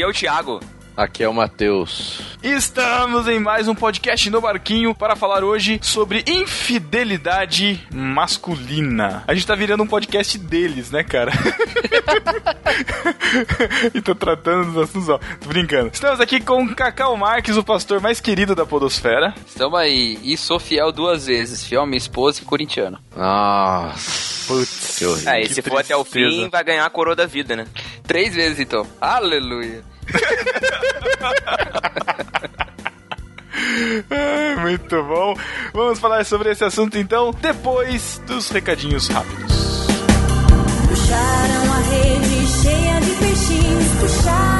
Aqui é o Thiago. Aqui é o Matheus. Estamos em mais um podcast no Barquinho para falar hoje sobre infidelidade masculina. A gente tá virando um podcast deles, né, cara? e tô tratando dos assuntos, ó. Tô brincando. Estamos aqui com Cacau Marques, o pastor mais querido da Podosfera. Estamos aí. E sou fiel duas vezes. Fiel minha esposa e corintiano. Nossa. Putz. Que horrível. Aí, Que se for até o fim, vai ganhar a coroa da vida, né? Três vezes, então. Aleluia. Ai, muito bom. Vamos falar sobre esse assunto então depois dos recadinhos rápidos. Puxaram a rede cheia de peixinhos, puxaram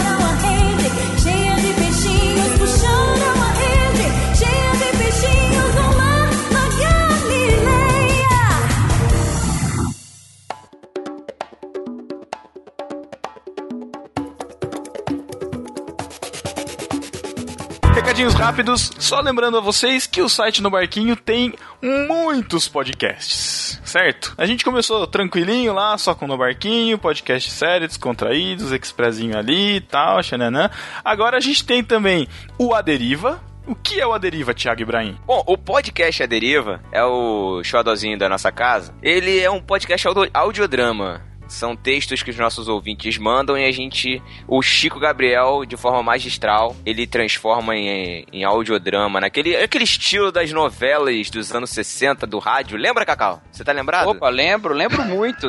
Recadinhos rápidos, só lembrando a vocês que o site no Barquinho tem muitos podcasts, certo? A gente começou tranquilinho lá, só com no Barquinho, podcast sério, descontraídos, expressinho ali e tal, xananã. Agora a gente tem também o A Deriva. O que é o A Deriva, Thiago Ibrahim? Bom, o podcast A Deriva é o xodozinho da nossa casa. Ele é um podcast audio- audiodrama. São textos que os nossos ouvintes mandam e a gente, o Chico Gabriel, de forma magistral, ele transforma em, em audiodrama, naquele aquele estilo das novelas dos anos 60 do rádio. Lembra, Cacau? Você tá lembrado? Opa, lembro, lembro muito.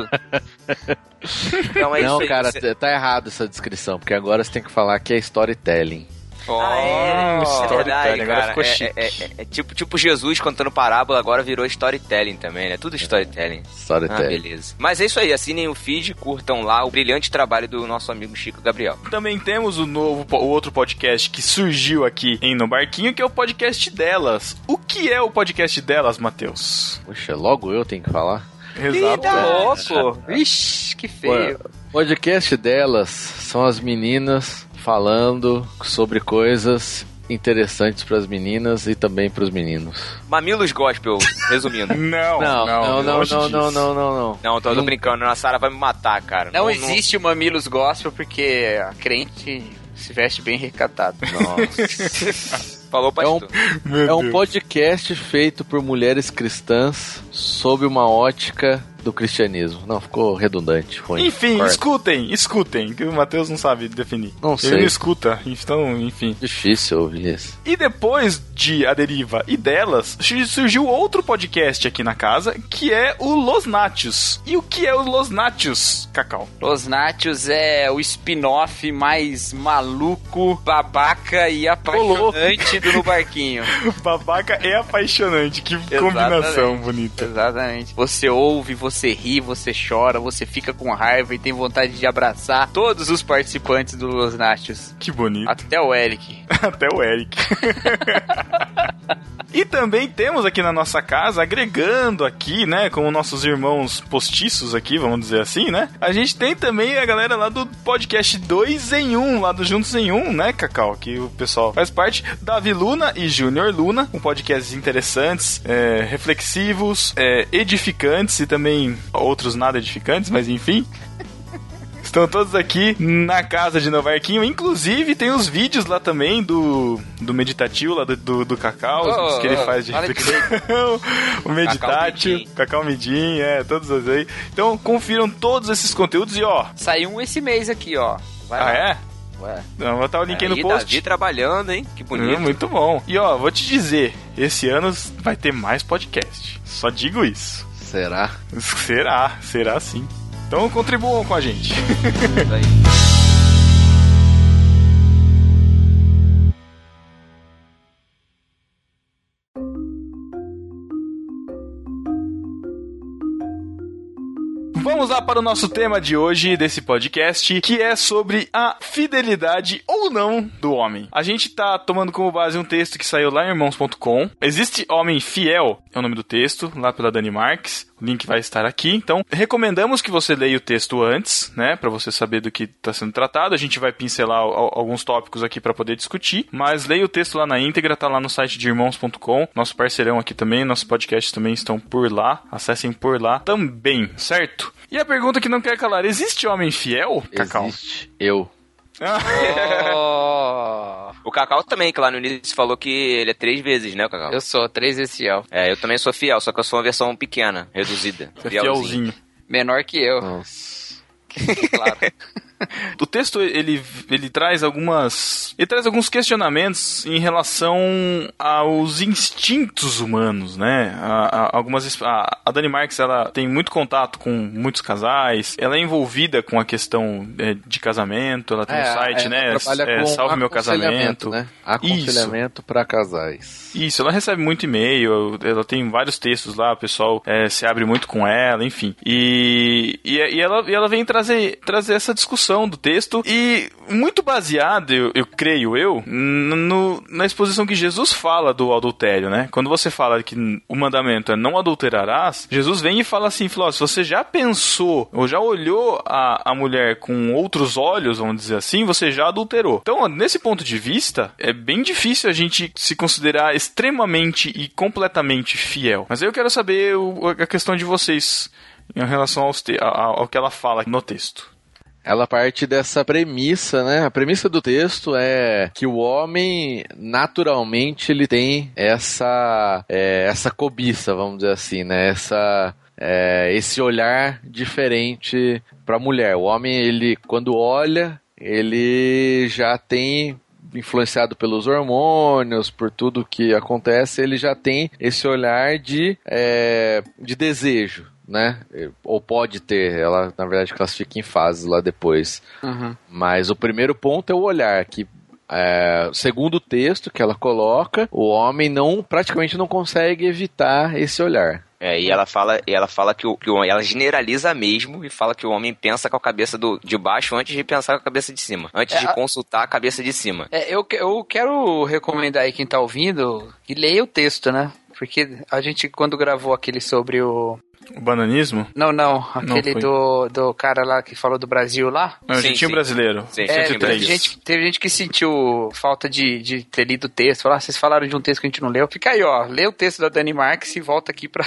Então é isso Não, aí, cara, você- tá errado essa descrição, porque agora você tem que falar que é storytelling. Oh, Ah, é? é Storytelling, agora ficou É- chique. É, é- é tipo, tipo Jesus contando parábola, agora virou storytelling também, né? Tudo storytelling. Ah, Storytelling. beleza. Mas é isso aí, assinem o feed, curtam lá o brilhante trabalho do nosso amigo Chico Gabriel. Também temos o novo, o outro podcast que surgiu aqui em No Barquinho, que é o podcast delas. O que é o podcast delas, Matheus? Puxa, logo eu tenho que falar? Exato. Tá louco. Ixi, que feio. O podcast delas são as meninas falando sobre coisas interessantes pras meninas e também pros meninos. Mamilos Gospel, resumindo. Não, Não, não, não, não, não, não, não, não. Não, tô, Não- brincando, a Sara vai me matar, cara. Não, existe o Mamilos Gospel porque a crente se veste bem recatado. Nossa. Falou, É um, pastor. É um podcast feito por mulheres cristãs sob uma ótica do cristianismo. Não, ficou redundante. Foi. Enfim, Corta. escutem, escutem, que o Matheus não sabe definir. Não Ele sei. não escuta, então, enfim. Difícil ouvir isso. E depois de A Deriva e delas, su- surgiu outro podcast aqui na casa, que é o Los Nachos. E o que é o Los Nachos, Cacau? Los Nachos é o spin-off mais maluco, babaca e apaixonante do No Barquinho. Babaca é apaixonante, que combinação bonita. Exatamente. Você ouve, você ri, você chora, você fica com raiva e tem vontade de abraçar todos os participantes do Los Nachos. Que bonito. Até o Eric. Até o Eric. e também temos aqui na nossa casa, agregando aqui, né, com os nossos irmãos postiços aqui, vamos dizer assim, né? A gente tem também a galera lá do podcast 2 em 1, lá do Juntos em 1, né, Cacau? Que o pessoal faz parte. Davi Luna e Júnior Luna, com podcasts interessantes, é, reflexivos, é, edificantes e também outros nada edificantes, mas enfim. Estão todos aqui na casa de Novarquinho. Inclusive, tem os vídeos lá também do, do meditativo lá do, do, do Cacau, os Oh, que ele oh, faz de reflexão. o meditátil, Midim. Cacau Midim, é, todos os aí. Então, confiram todos esses conteúdos e ó. Saiu um esse mês aqui, ó. Vai Ah, lá. é? Ué. Vou botar o link aí no Aí, post. Davi trabalhando, hein? Que bonito. Hum, muito bom. E ó, vou te dizer, esse ano vai ter mais podcast. Só digo isso. Será? Será, será sim. Então contribuam com a gente. Isso aí. Vamos lá para o nosso tema de hoje desse podcast, que é sobre a fidelidade ou não do homem. A gente tá tomando como base um texto que saiu lá em irmãos.com. Existe homem fiel, é o nome do texto, lá pela Dani Marques. O link vai estar aqui. Então, recomendamos que você leia o texto antes, né, para você saber do que está sendo tratado. A gente vai pincelar al- alguns tópicos aqui para poder discutir, mas leia o texto lá na íntegra, tá lá no site de irmãos.com. Nosso parceirão aqui também, nossos podcasts também estão por lá. Acessem por lá também, certo? E a pergunta que não quer calar: existe homem fiel, Cacau? Existe. Eu. Oh, O Cacau também, que lá no início falou que ele é três vezes, né, o Cacau? eu sou três esse fiel. É, eu também sou fiel, só que eu sou uma versão pequena, reduzida. É fielzinho. Menor que eu, Nossa. claro. O texto ele, ele traz algumas ele traz alguns questionamentos em relação aos instintos humanos, né? A, a- algumas a, a Dani Marques ela tem muito contato com muitos casais, ela é envolvida com a questão é, de casamento, ela tem um site, é, né? é, Salve meu casamento. né? Aconselhamento para casais. Isso, ela recebe muito e-mail, ela tem vários textos lá, o pessoal é, se abre muito com ela, enfim. E, e, e ela, e ela vem trazer, trazer essa discussão do texto e muito baseada, eu, eu creio eu, no, na exposição que Jesus fala do adultério, né? Quando você fala que o mandamento é não adulterarás, Jesus vem e fala assim, falou, se você já pensou ou já olhou a, a mulher com outros olhos, vamos dizer assim, você já adulterou. Então, nesse ponto de vista, é bem difícil a gente se considerar extremamente e completamente fiel. Mas eu quero saber o- a questão de vocês em relação aos ao que ela fala no texto. Ela parte dessa premissa, né? A premissa do texto é que o homem, naturalmente, ele tem essa, é, essa cobiça, vamos dizer assim, né? Essa, é, esse olhar diferente para a mulher. O homem, ele, quando olha, ele já tem influenciado pelos hormônios, por tudo que acontece, ele já tem esse olhar de, é, de desejo, né? Ou pode ter, ela na verdade classifica em fases lá depois. Uhum. Mas o primeiro ponto é o olhar, que é, segundo o texto que ela coloca, o homem não praticamente não consegue evitar esse olhar. É, e ela fala, e ela fala que, o, que o, ela generaliza mesmo e fala que o homem pensa com a cabeça do, de baixo antes de pensar com a cabeça de cima. Antes É, de a- consultar a cabeça de cima. É, eu, que- eu quero recomendar aí quem tá ouvindo que leia o texto, né? Porque a gente, quando gravou aquele sobre o. O bananismo? Não, não, aquele foi. do, do cara lá que falou do Brasil lá. Não, o Sim, jeitinho sim. brasileiro. Sim, É, teve, gente, teve gente que sentiu falta de, de ter lido o texto. Falou, ah, vocês falaram de um texto que a gente não leu. Fica aí, ó. Lê o texto da Dani Marques e volta aqui pra,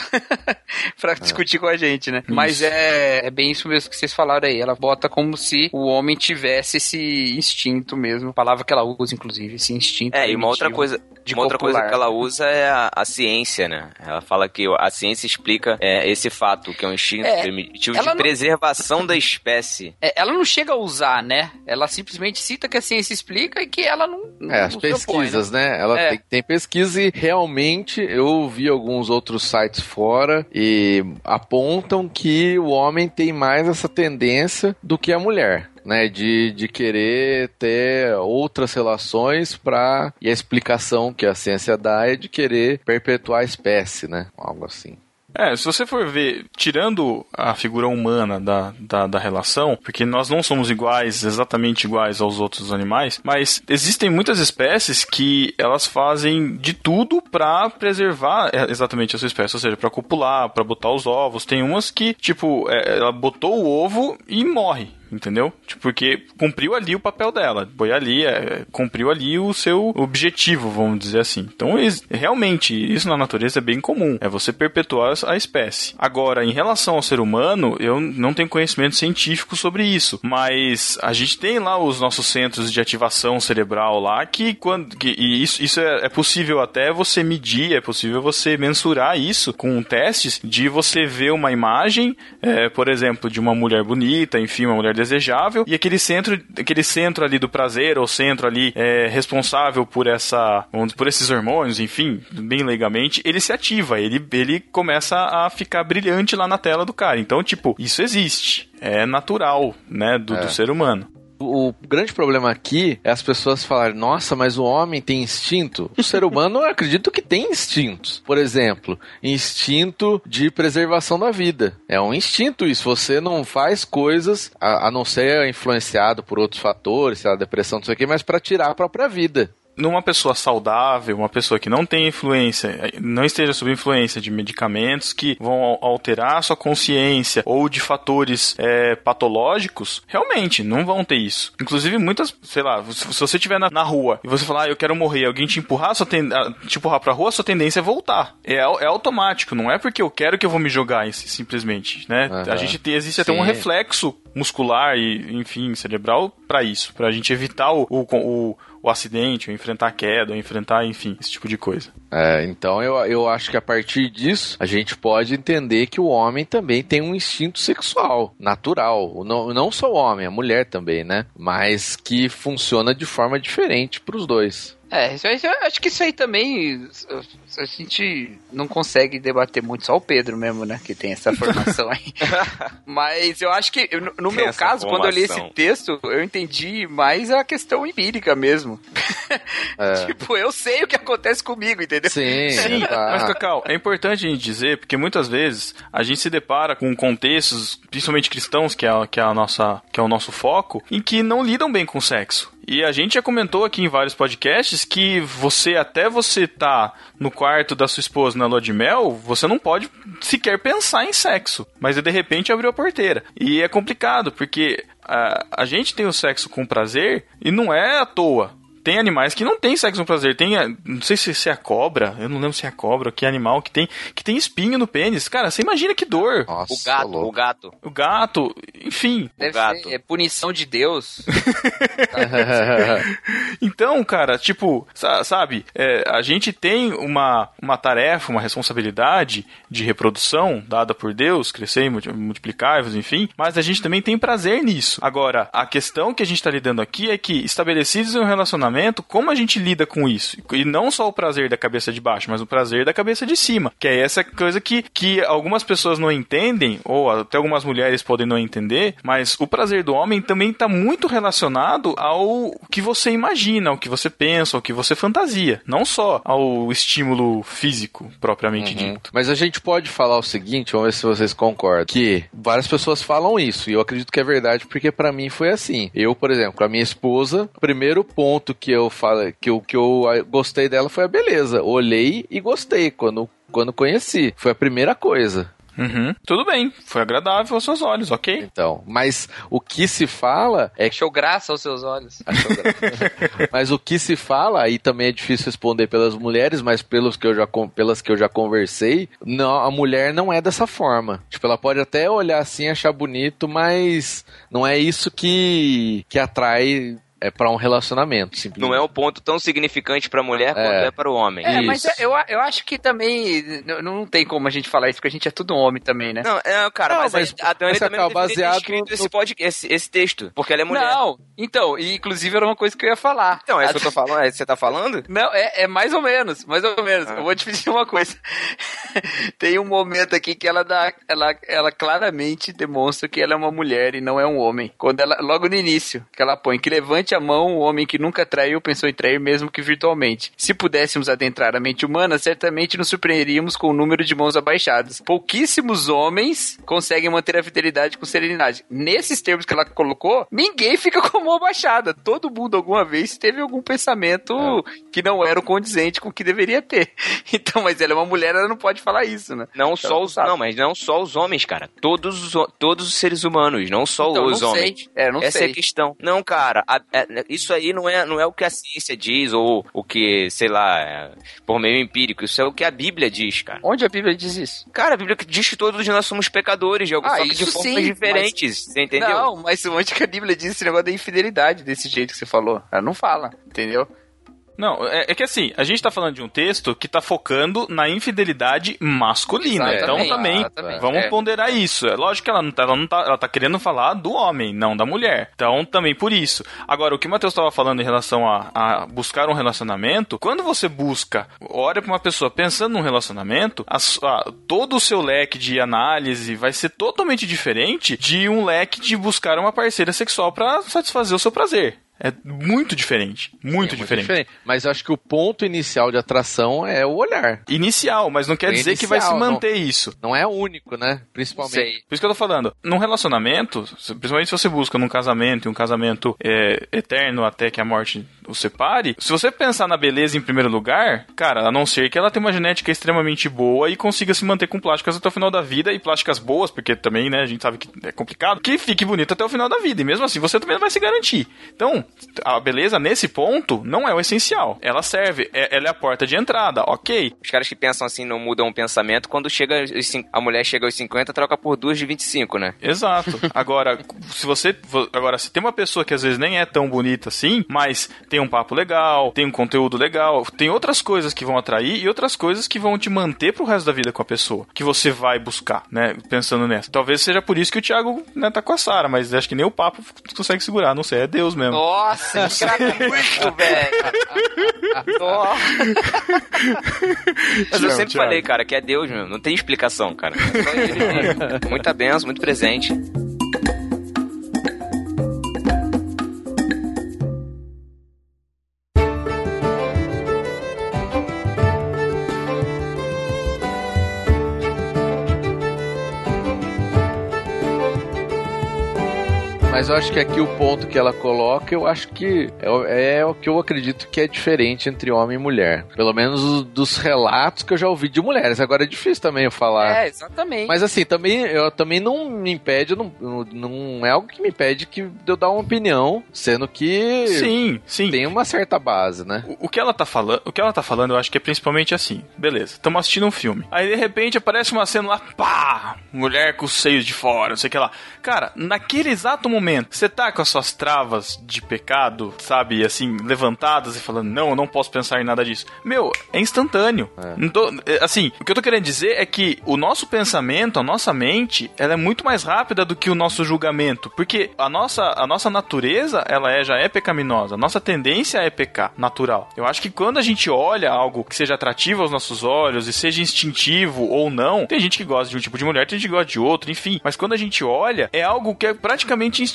pra discutir com a gente, né? Mas é, é bem isso mesmo que vocês falaram aí. Ela bota como se o homem tivesse esse instinto mesmo. Palavra que ela usa, inclusive, esse instinto. É, e uma outra coisa, de uma outra coisa que ela usa é a, a ciência, né? Ela fala que a ciência explica é, esse fato, que é um instinto É, primitivo de não- preservação da espécie. É, ela não chega a usar, né? Ela simplesmente cita que a ciência explica e que ela não. É, as não se opõe, pesquisas, né? Ela É. tem, tem pesquisa e realmente eu vi alguns outros sites fora e apontam que o homem tem mais essa tendência do que a mulher. Né, de, de querer ter outras relações para e a explicação que a ciência dá é de querer perpetuar a espécie, né? Algo assim. É, se você for ver, tirando a figura humana da, da, da relação, porque nós não somos iguais, exatamente iguais aos outros animais, mas existem muitas espécies que elas fazem de tudo pra preservar é, exatamente a sua espécie, ou seja, pra copular, pra botar os ovos. Tem umas que, tipo, é, ela botou o ovo e morre. Entendeu? Tipo, porque cumpriu ali o papel dela. Foi ali, é, cumpriu ali o seu objetivo, vamos dizer assim. Então, realmente, isso na natureza é bem comum. É você perpetuar a espécie. Agora, em relação ao ser humano, eu não tenho conhecimento científico sobre isso. Mas a gente tem lá os nossos centros de ativação cerebral lá que quando. Que, e isso, isso é, é possível até você medir, é possível você mensurar isso com testes de você ver uma imagem, é, por exemplo, de uma mulher bonita, enfim, uma mulher desejável, e aquele centro, aquele centro ali do prazer, ou centro ali é, responsável por essa, por esses hormônios, enfim, bem legalmente, ele se ativa, ele, ele começa a ficar brilhante lá na tela do cara. Então, tipo, isso existe. É natural, né, do, do ser humano. O grande problema aqui é as pessoas falarem, nossa, mas o homem tem instinto. O ser humano, eu acredito que tem instintos. Por exemplo, instinto de preservação da vida. É um instinto isso. Você não faz coisas, a, a não ser influenciado por outros fatores, sei lá, depressão, não sei o quê, mas para tirar a própria vida. Numa pessoa saudável, uma pessoa que não tem influência, não esteja sob influência de medicamentos que vão al- alterar a sua consciência ou de fatores é, patológicos, realmente não vão ter isso. Inclusive, muitas, sei lá, se, você estiver na, na rua e você falar, ah, eu quero morrer, alguém te empurrar, sua ten, te empurrar pra rua, sua tendência é voltar. É, au- é automático, não é porque eu quero que eu vou me jogar sim- simplesmente, né? Aham. A gente tem, existe até um Sim. reflexo muscular e, enfim, cerebral pra isso, pra gente evitar o, o, o, o acidente, ou enfrentar a queda, ou enfrentar, enfim, esse tipo de coisa. É, então eu, eu acho que a partir disso a gente pode entender que o homem também tem um instinto sexual natural. Não, não só o homem, a mulher também, né? Mas que funciona de forma diferente pros dois. É, isso aí, eu acho que isso aí também a gente não consegue debater muito, só o Pedro mesmo, né, que tem essa formação aí. Mas eu acho que, no, meu caso, quando eu li esse formação. texto, eu entendi mais a questão empírica mesmo. É. tipo, eu sei o que acontece comigo, entendeu? Sim, Sim, tá. mas Cacau, é importante a gente dizer, porque muitas vezes a gente se depara com contextos, principalmente cristãos, que é, que é, a nossa, que é o nosso foco, em que não lidam bem com o sexo. E a gente já comentou aqui em vários podcasts que você, até você tá no quarto da sua esposa na lua de mel, você não pode sequer pensar em sexo. Mas de repente abriu a porteira. E é complicado, porque a, a gente tem o sexo com prazer e não é à toa. Tem animais que não tem sexo com prazer. Tem, a- não sei se, se é a cobra, eu não lembro se é a cobra, que animal que tem, que tem espinho no pênis. Cara, você imagina que dor. Nossa, O gato, louco. o gato. O gato, enfim. Deve gato. ser é punição de Deus. Então, cara, tipo, sa- sabe, é, a gente tem uma, uma tarefa, uma responsabilidade de reprodução dada por Deus, crescer e multi- multiplicar-vos, enfim, mas a gente também tem prazer nisso. Agora, a questão que a gente tá lidando aqui é que, estabelecidos em um relacionamento, como a gente lida com isso? E não só o prazer da cabeça de baixo, mas o prazer da cabeça de cima, que é essa coisa que, que algumas pessoas não entendem, ou até algumas mulheres podem não entender, mas o prazer do homem também está muito relacionado ao que você imagina, ao que você pensa, ao que você fantasia, não só ao estímulo físico propriamente Uhum. dito. Mas a gente pode falar o seguinte, vamos ver se vocês concordam, que várias pessoas falam isso, e eu acredito que é verdade, porque pra mim foi assim. Eu, por exemplo, com a minha esposa, o primeiro ponto que eu falo, que eu, que eu ah, gostei dela foi a beleza. Olhei e gostei quando, quando conheci. Foi a primeira coisa. Uhum. Tudo bem, foi agradável aos seus olhos, ok? Então, mas o que se fala é que Achou graça aos seus olhos. Achou graça. mas o que se fala, aí também é difícil responder pelas mulheres, mas pelos que eu já, pelas que eu já conversei, não, a mulher não é dessa forma. Tipo, ela pode até olhar assim, achar bonito, mas não é isso que, que atrai é para um relacionamento, simplesmente. Não é um ponto tão significante pra mulher quanto É. é para o homem. É, mas Isso. eu, eu acho que também não tem como a gente falar isso, porque a gente é tudo homem também, né? Não, é, cara, Não, mas, mas- a, a Dani mas, também não ter baseado escrito no- esse, pod- esse, esse texto, porque ela é mulher. Não, então, e inclusive era uma coisa que eu ia falar. Então, é A- isso que eu tô falando, é isso que você tá falando? Não, é, é mais ou menos, mais ou menos. Ah. Eu vou te pedir uma coisa. Tem um momento aqui que ela dá, ela, ela claramente demonstra que ela é uma mulher e não é um homem. Quando ela, logo no início, que ela põe que levante a mão o homem que nunca traiu pensou em trair mesmo que virtualmente. Se pudéssemos adentrar a mente humana, certamente nos surpreenderíamos com o número de mãos abaixadas. Pouquíssimos homens conseguem manter a fidelidade com serenidade. Nesses termos que ela colocou, ninguém fica com a mão abaixada. Todo mundo alguma vez teve algum pensamento que não era o condizente com o que deveria ter. Então, mas ela é uma mulher, ela não pode falar isso, né? Não Ela só os, sabe. não, mas não só os homens, cara. Todos os, todos os seres humanos, não só Então, os não homens. sei. É, não Essa sei. é a questão. Não, cara, a- é- isso aí não é, não é o que a ciência diz, ou o que, sei lá, é, por meio empírico. Isso é o que a Bíblia diz, cara. Onde a Bíblia diz isso? Cara, a Bíblia diz que todos nós somos pecadores, de algum Ah, de formas sim, diferentes. Você entendeu? Não, mas onde que a Bíblia diz esse negócio da infidelidade desse jeito que você falou? Ela não fala, entendeu? Não, é, é que assim, a gente tá falando de um texto que tá focando na infidelidade masculina. Exatamente, então também, exatamente, vamos é. ponderar isso. É lógico que ela não, tá, ela não tá. Ela tá querendo falar do homem, não da mulher. Então também por isso. Agora, o que o Matheus tava falando em relação a, a buscar um relacionamento, quando você busca, olha pra uma pessoa pensando num relacionamento, a a- todo o seu leque de análise vai ser totalmente diferente de um leque de buscar uma parceira sexual pra satisfazer o seu prazer. É muito diferente. Muito, É muito diferente. diferente. Mas eu acho que o ponto inicial de atração é o olhar. Inicial, mas não quer É dizer que vai se inicial, não. manter isso. Não é único, né? Principalmente. Sei. Por isso que eu tô falando, num relacionamento, principalmente se você busca num casamento, e um casamento é, eterno até que a morte o separe, se você pensar na beleza em primeiro lugar, cara, a não ser que ela tenha uma genética extremamente boa e consiga se manter com plásticas até o final da vida e plásticas boas, porque também, né, a gente sabe que é complicado, que fique bonita até o final da vida. E mesmo assim, você também vai se garantir. Então, a beleza nesse ponto não é o essencial. Ela serve, é- ela é a porta de entrada, ok. Os caras que pensam assim não mudam o pensamento. Quando chega a mulher chega aos 50, troca por duas de 25, né? Exato. Agora, se você. Agora, se tem uma pessoa que às vezes nem é tão bonita assim, mas tem um papo legal, tem um conteúdo legal, tem outras coisas que vão atrair e outras coisas que vão te manter pro resto da vida com a pessoa, que você vai buscar, né? Pensando nessa. Talvez seja por isso que o Thiago né, tá com a Sara, mas acho que nem o papo consegue segurar, não sei, é Deus mesmo. Nossa, que gratuito, velho. Mas eu sempre Thiago. falei, cara, que é Deus mesmo. Não tem explicação, cara. É só ele mesmo. Muita benção, muito presente. Mas eu acho que aqui o ponto que ela coloca, eu acho que é, o- é o que eu acredito que é diferente entre homem e mulher. Pelo menos os- dos relatos que eu já ouvi de mulheres. Agora é difícil também eu falar. É, exatamente. Mas assim, também, eu também não me impede, não, não é algo que me impede que de eu dar uma opinião, sendo que Sim, sim. tem uma certa base, né? O, o que ela tá falando, o que ela tá falando, eu acho que é principalmente assim. Beleza, estamos assistindo um filme. Aí de repente aparece uma cena lá, pá, mulher com os seios de fora, não sei o que lá. Cara, naquele exato momento, você tá com as suas travas de pecado, sabe, assim, levantadas e falando, não, eu não posso pensar em nada disso. Meu, é instantâneo. Não tô- é, assim, o que eu tô querendo dizer é que o nosso pensamento, a nossa mente, ela é muito mais rápida do que o nosso julgamento, porque a nossa, a nossa natureza, ela é, já é pecaminosa. A nossa tendência é pecar, natural. Eu acho que quando a gente olha algo que seja atrativo aos nossos olhos e seja instintivo ou não, tem gente que gosta de um tipo de mulher, tem gente que gosta de outro, enfim. Mas quando a gente olha, é algo que é praticamente instintivo.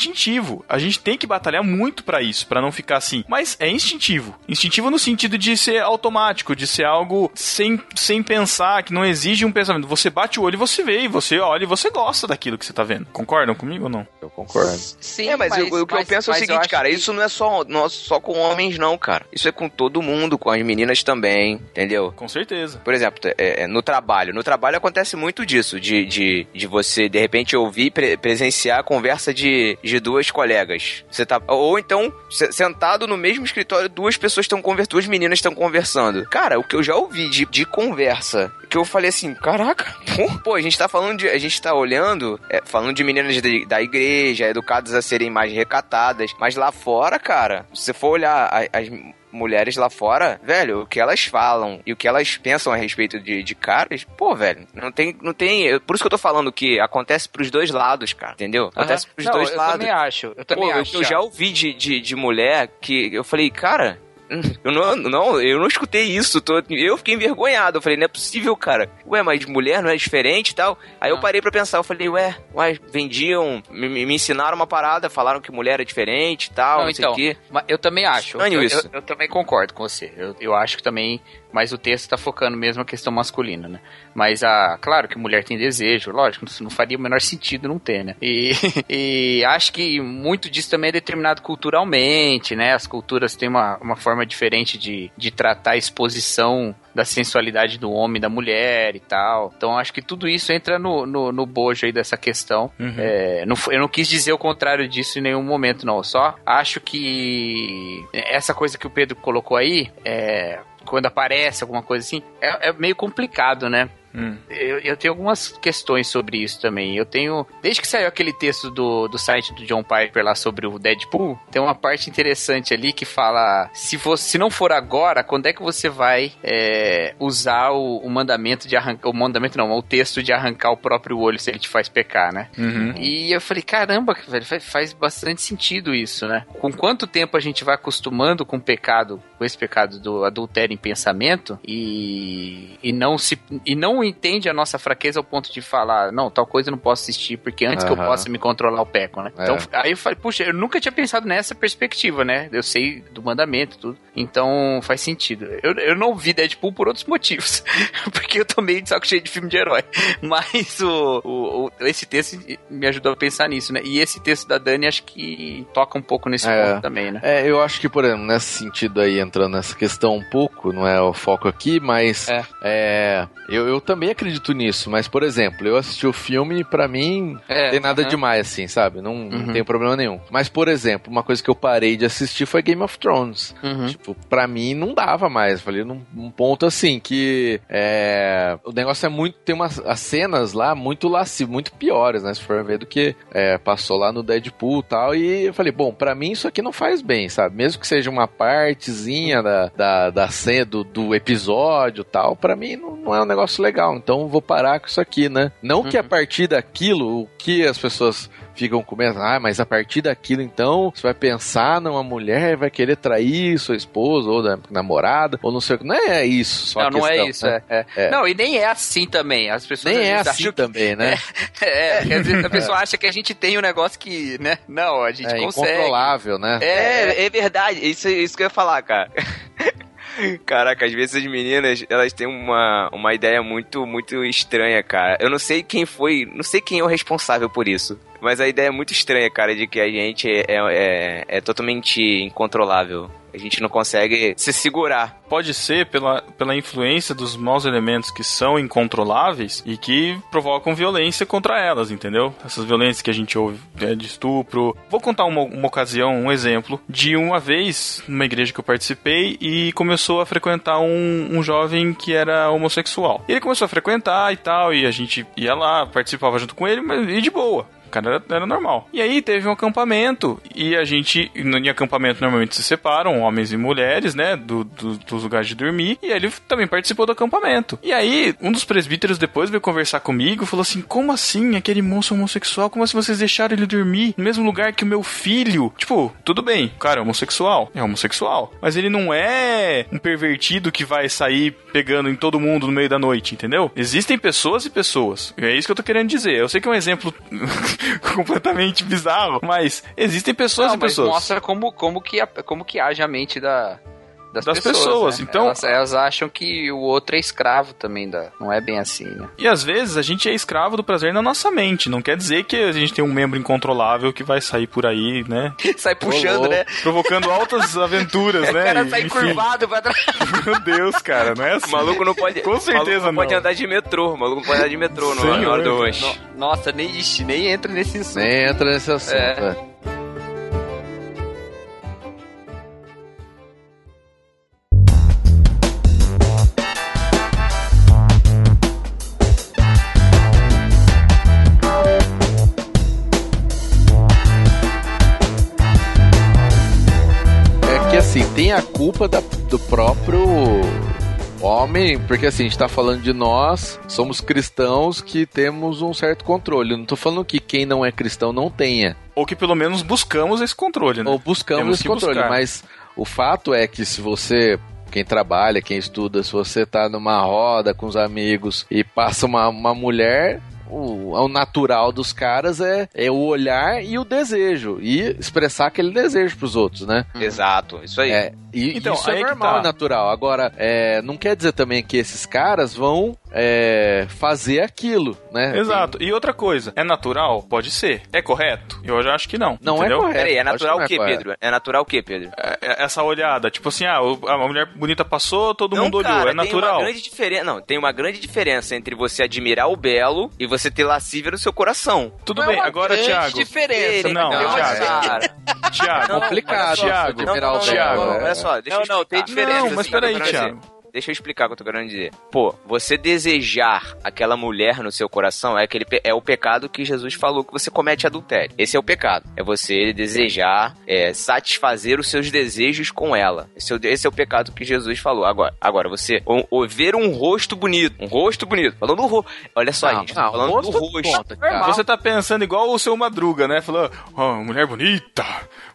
A gente tem que batalhar muito pra isso, pra não ficar assim. Mas é instintivo. Instintivo no sentido de ser automático, de ser algo sem, sem pensar, que não exige um pensamento. Você bate o olho e você vê, e você olha e você gosta daquilo que você tá vendo. Concordam comigo ou não? Eu concordo. Sim, é, mas, eu- o que eu mas- penso é o mas eu seguinte, cara, que- isso não é só, não é só com homens, não, cara. Isso é com todo mundo, com as meninas também, entendeu? Com certeza. Por exemplo, é, é, no trabalho. No trabalho acontece muito disso, de, de, de você, de repente, ouvir e pre- presenciar a conversa de, de duas colegas. Você tá. Ou então, se- sentado no mesmo escritório, duas pessoas estão conversando, duas meninas estão conversando. Cara, o que eu já ouvi de, de conversa. Que eu falei assim, caraca, pô, a gente tá falando de. A gente tá olhando, é, falando de meninas de- da igreja, educadas a serem mais recatadas. Mas lá fora, cara, se você for olhar as mulheres lá fora, velho, o que elas falam e o que elas pensam a respeito de, de caras, pô, velho, não tem, não tem, eu- por isso que eu tô falando que acontece pros dois lados, cara, entendeu? Acontece Aham. pros Não, dois eu lados. também acho. Eu também Pô, eu- acho. eu, já ouvi de, de, de mulher que eu falei, cara, eu não, não, eu não escutei isso. Tô, eu fiquei envergonhado. Eu falei, não é possível, cara. Ué, mas mulher não é diferente e tal. Aí eu Não. parei pra pensar. Eu falei, ué, ué vendiam, me, me- ensinaram uma parada, falaram que mulher é diferente e tal, não, Não, sei então, o quê. Mas eu também acho. Eu, eu- eu- eu também concordo com você. Eu, eu acho que também. Mas o texto tá focando mesmo a questão masculina, né? Mas, a, claro que mulher tem desejo, lógico, não faria o menor sentido não ter, né? E, e acho que muito disso também é determinado culturalmente, né? As culturas têm uma, uma forma diferente de, de tratar a exposição da sensualidade do homem e da mulher e tal. Então acho que tudo isso entra no, no, no bojo aí dessa questão. Uhum. É, não eu não quis dizer o contrário disso em nenhum momento, não. Eu só acho que essa coisa que o Pedro colocou aí, é, quando aparece alguma coisa assim, é, é meio complicado, né? Hum. Eu, eu tenho algumas questões sobre isso também. Eu tenho. Desde que saiu aquele texto do, do site do John Piper lá sobre o Deadpool, tem uma parte interessante ali que fala: se, você, se não for agora, quando é que você vai é, usar o, o mandamento de arrancar. O mandamento não, o texto de arrancar o próprio olho se ele te faz pecar, né? Uhum. E eu falei, caramba, velho, faz, bastante sentido isso, né? Com quanto tempo a gente vai acostumando com o pecado, com esse pecado do adultério em pensamento e, e não se e não não entende a nossa fraqueza ao ponto de falar, não, tal coisa eu não posso assistir, porque antes que eu possa me controlar, eu peco, né? É. Então, aí eu falei, puxa, eu nunca tinha pensado nessa perspectiva, né? Eu sei do mandamento e tudo. Então, faz sentido. Eu, eu não vi Deadpool por outros motivos. porque eu tô meio de saco cheio de filme de herói. Mas o, o- o- esse texto me ajudou a pensar nisso, né? E esse texto da Dani acho que toca um pouco nesse É. ponto também, né? É, eu acho que, por exemplo, nesse sentido aí, entrando nessa questão um pouco, não é o foco aqui, mas É. é, eu, eu também acredito nisso. Mas, por exemplo, eu assisti o filme e pra mim É, não tem nada aham. demais, assim, sabe? Não, não Uhum. tem problema nenhum. Mas, por exemplo, uma coisa que eu parei de assistir foi Game of Thrones. Uhum. Tipo, pra mim não dava mais. Falei num, num ponto assim que é, o negócio é muito. Tem umas as cenas lá muito lascivas, muito piores, né? Se for ver do que é, passou lá no Deadpool e tal. E eu falei, bom, pra mim isso aqui não faz bem, sabe? Mesmo que seja uma partezinha da, da, da cena do, do episódio e tal, pra mim não, não é um negócio legal. Então eu vou parar com isso aqui, né? Não que a partir daquilo, o que as pessoas ficam comentando, ah, mas a partir daquilo, então, você vai pensar numa mulher, vai querer trair sua esposa ou da namorada, ou não sei o que. Não é isso só Não, não é questão, isso, né? é, é. É. Não, e nem é assim também. As pessoas Nem é assim também, né? É, vezes a pessoa acha que a gente tem um negócio que, né? Não, a gente É, consegue. incontrolável, né? É, é, É, é verdade. Isso, isso que eu ia falar, cara. Caraca, às vezes as meninas, elas têm uma, uma ideia muito, muito estranha, cara. Eu não sei quem foi, não sei quem é o responsável por isso. Mas a ideia é muito estranha, cara, de que a gente é, é, é totalmente incontrolável. A gente não consegue se segurar. Pode ser pela, pela influência dos maus elementos que são incontroláveis e que provocam violência contra elas, entendeu? Essas violências que a gente ouve né, de estupro. Vou contar uma, uma ocasião, um exemplo, de uma vez, numa igreja que eu participei, e começou a frequentar um, um jovem que era homossexual. Ele começou a frequentar e tal, e a gente ia lá, participava junto com ele, mas e de boa. O cara era, era normal. E aí teve um acampamento e a gente, em acampamento normalmente se separam, homens e mulheres, né, do, do- dos lugares de dormir. E ele também participou do acampamento. E aí um dos presbíteros depois veio conversar comigo, falou assim: "Como assim aquele moço homossexual? Como assim vocês deixaram ele dormir no mesmo lugar que o meu filho?" Tipo, tudo bem, cara é homossexual, é homossexual, mas ele não é um pervertido que vai sair pegando em todo mundo no meio da noite, entendeu? Existem pessoas e pessoas. E é isso que eu tô querendo dizer. Eu sei que é um exemplo completamente bizarro, mas existem pessoas Não, e pessoas. mostra como, como, que, como que age a mente da, das, Das pessoas, né? então- Elas, elas acham que o outro é escravo também, da, não é bem assim, né? E às vezes a gente é escravo do prazer na nossa mente. Não quer dizer que a gente tem um membro incontrolável que vai sair por aí, né? Sai puxando, né? Provocando altas aventuras, O né? cara E, sai enfim, curvado pra trás. Meu Deus, cara, não é assim. O maluco não pode. Com certeza o maluco não. pode andar de metrô. O maluco não pode andar de metrô no, Senhor, na hora do cara. rush. No- Nossa, nem, ixi, nem entra nesse assunto. Nem entra nesse assunto. É. é. A culpa da- do próprio homem, porque assim, a gente tá falando de nós, somos cristãos que temos um certo controle. Eu não tô falando que quem não é cristão não tenha. Ou que pelo menos buscamos esse controle, né? Ou buscamos Temos esse controle, buscar. mas o fato é que se você, quem trabalha, quem estuda, se você tá numa roda com os amigos e passa uma, uma mulher, o, o natural dos caras é, é o olhar e o desejo, e expressar aquele desejo pros outros, né? Exato, isso aí. É, e Então, isso é aí que normal, tá. é natural. Agora, é, não quer dizer também que esses caras vão é, fazer aquilo, né? Exato. E outra coisa, é natural? Pode ser. É correto? Eu já acho que não. Não entendeu? é correto. Peraí, é natural o quê, correto. Pedro? É natural o quê, Pedro? É- é- Essa olhada, tipo assim, ah, a mulher bonita passou, todo não, mundo olhou, cara, é natural. Tem uma grande diferença. Não, tem uma grande diferença entre você admirar o belo e você ter lascívia no seu coração. Tudo Não bem, é uma agora, grande diferença. Não. Thiago, Não, complicado Thiago. admirar o não, Só, deixa Não, eu não, tem explicar. diferença, Não, assim, mas tô peraí. Thiago. Deixa eu explicar o que eu tô querendo dizer. Pô, você desejar aquela mulher no seu coração é, aquele, é o pecado que Jesus falou que você comete adultério. Esse é o pecado. É você desejar, é, satisfazer os seus desejos com ela. Esse é, o, esse é o pecado que Jesus falou. Agora, agora você o, o ver um rosto bonito, um rosto bonito, falando do rosto. Olha só, Não, gente, não, falando rosto do rosto. conta. Você tá pensando igual o seu Madruga, né? Falou, ó, mulher bonita,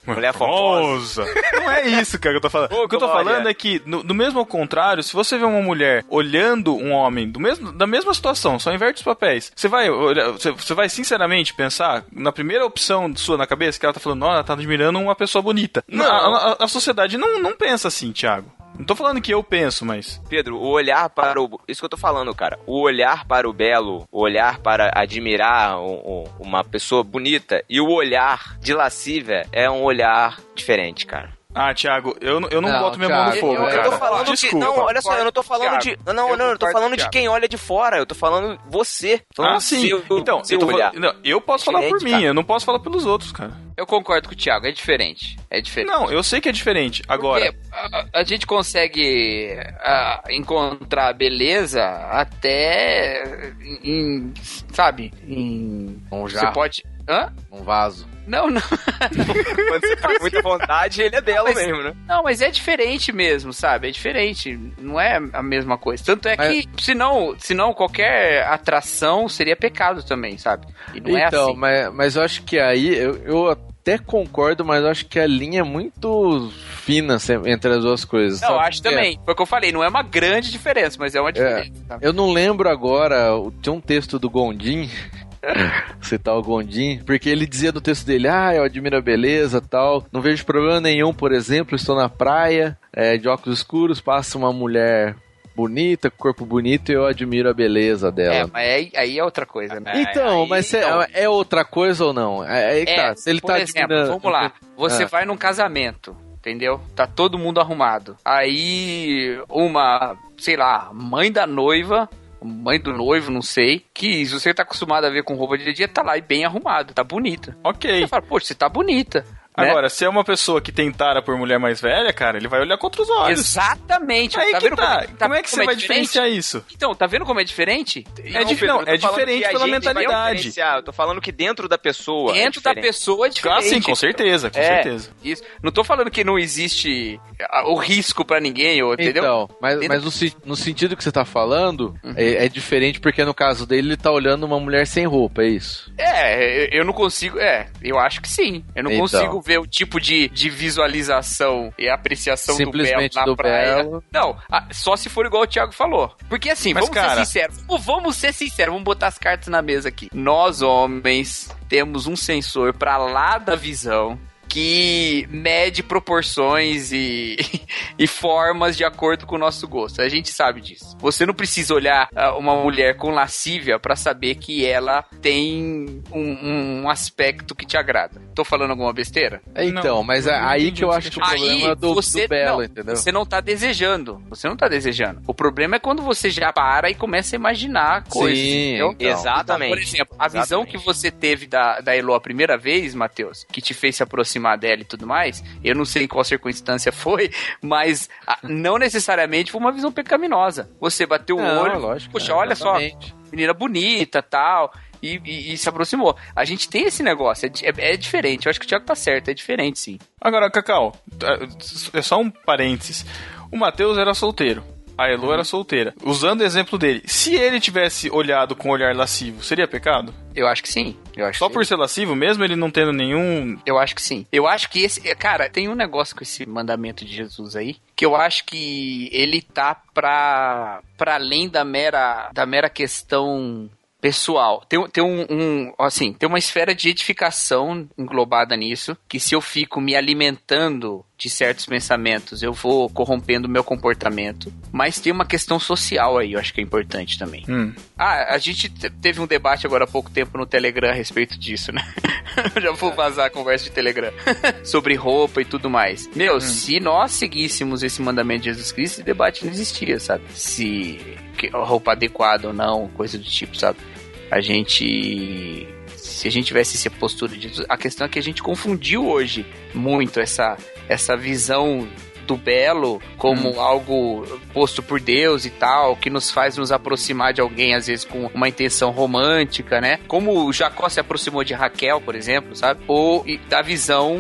mulher Mulher famosa. Não é isso, cara, que eu tô falando. Ô, o que eu tô falando é que, no, no mesmo ao contrário, se você vê uma mulher olhando um homem do mesmo, da mesma situação, só inverte os papéis, você vai, olhar- você, você vai sinceramente pensar na primeira opção sua na cabeça que ela tá falando, ó, ela tá admirando uma pessoa bonita. Não. A, a- a sociedade não, não pensa assim, Thiago. Não tô falando que eu penso, mas. Pedro, o olhar para o. Isso que eu tô falando, cara. O olhar para o belo, o olhar para admirar um- um- uma pessoa bonita e o olhar de lascívia é um olhar diferente, cara. Ah, Thiago, eu, não- eu não, Não, boto minha mão no fogo, eu- eu cara. tô falando Desculpa. de. Não, olha só, eu não tô falando Thiago, de. Não, eu não, eu tô falando de quem olha de fora. Eu tô falando você. Tô falando Ah, sim. seu- então, seu eu, tô olhar. falando- não, eu posso falar por mim, cara. eu não posso falar pelos outros, cara. Eu concordo com o Thiago, é diferente. É diferente. Não, eu sei que é diferente. Agora, a, a gente consegue ah, encontrar beleza até em, sabe, em Um você jarro, pode, hã? um vaso. Não, não. Quando você tá com muita vontade, ele é belo Mas- mesmo, né? Não, mas é diferente mesmo, sabe? É diferente. Não é a mesma coisa. Tanto é Mas- que, senão, senão qualquer atração seria pecado também, sabe? E não é então, assim. mas, mas eu acho que aí eu, eu até concordo, mas eu acho que a linha é muito fina entre as duas coisas. Não, acho também. Foi o que eu falei, não é uma grande diferença, mas é uma diferença. sabe? Eu não lembro agora, o- tem um texto do Gondim, citar o Gondim, porque ele dizia no texto dele, ah, eu admiro a beleza tal, não vejo problema nenhum, por exemplo, estou na praia, é, de óculos escuros, passa uma mulher bonita, corpo bonito, e eu admiro a beleza É, dela. mas aí, aí é outra coisa, né? Então, Aí- mas é, então, é outra coisa ou não? É, É, tá, se ele por tá exemplo, admirando... vamos lá. Você Ah. vai num casamento, entendeu? Tá todo mundo arrumado. Aí uma, sei lá, mãe da noiva, mãe do noivo, não sei, que se você tá acostumado a ver com roupa de dia, tá lá e bem arrumado, tá bonita. ok. Você fala, poxa, você tá bonita. Né? Agora, se é uma pessoa que tem tara por mulher mais velha, cara, ele vai olhar contra os olhos. Exatamente. Aí tá que vendo tá. Como, Como é que você vai diferente? diferenciar isso? Então, tá vendo como é diferente? É dif- não, é diferente pela mentalidade. Eu tô falando que dentro da pessoa. Dentro é da pessoa é diferente. Ah, sim, com certeza, com É, certeza. Isso. Não tô falando que não existe ah, o risco pra ninguém, ou, entendeu? Então, mas, Dentro- mas no, no sentido que você tá falando, Uhum. é, é diferente porque no caso dele ele tá olhando uma mulher sem roupa, é isso? É, eu não consigo. É, eu acho que sim. Eu não Então. consigo ver o tipo de, de visualização e apreciação do belo na do praia. belo. Não, só se for igual o Thiago falou. Porque assim, Mas, vamos cara- ser sinceros. Vamos- Vamos ser sinceros, vamos botar as cartas na mesa aqui. Nós, homens, temos um sensor pra lá da visão. Que mede proporções e, e formas de acordo com o nosso gosto. A gente sabe disso. Você não precisa olhar ah, uma mulher com lascívia pra saber que ela tem um, um aspecto que te agrada. Tô falando alguma besteira? Então, mas é não aí que eu acho que você o Aí problema é do, você do belo, não, entendeu? Você não tá desejando. Você não tá desejando. O problema é quando você já para e começa a imaginar coisas. Sim, então. Exatamente. Por exemplo, a visão Exatamente. que você teve da, da Elo a primeira vez, Matheus, que te fez se aproximar dela e tudo mais, eu não sei em qual circunstância foi, mas ah, não necessariamente foi uma visão pecaminosa. Você bateu o Não, olho, lógico, poxa, é, olha só, menina bonita tal. E, e- e se aproximou. A gente tem esse negócio, é, é- é diferente. Eu acho que o Thiago tá certo, é diferente sim. Agora, Cacau, é só um parênteses. O Matheus era solteiro. A Elo era solteira. Usando o exemplo dele, se ele tivesse olhado com um olhar lascivo, seria pecado? Eu acho que sim. Eu acho Só por ser lascivo, mesmo ele não tendo nenhum. Eu acho que sim. Eu acho que esse. Cara, tem um negócio com esse mandamento de Jesus aí. Que eu acho que ele tá pra, pra além da mera, da mera questão pessoal. Tem, tem um, um. Assim, tem uma esfera de edificação englobada nisso. Que se eu fico me alimentando de certos pensamentos, eu vou corrompendo o meu comportamento. Mas tem uma questão social aí, eu acho que é importante também. Hum. Ah, a gente te- teve um debate agora há pouco tempo no Telegram a respeito disso, né? Já vou vazar a conversa de Telegram. Sobre roupa e tudo mais. Meu, se nós seguíssemos esse mandamento de Jesus Cristo, esse debate não existia, sabe? Se roupa adequada ou não, coisa do tipo, sabe? A gente. Se a gente tivesse essa postura de. A questão é que a gente confundiu hoje muito essa, essa visão do belo como algo posto por Deus e tal, que nos faz nos aproximar de alguém, às vezes com uma intenção romântica, né? Como o Jacó se aproximou de Raquel, por exemplo, sabe? Ou da visão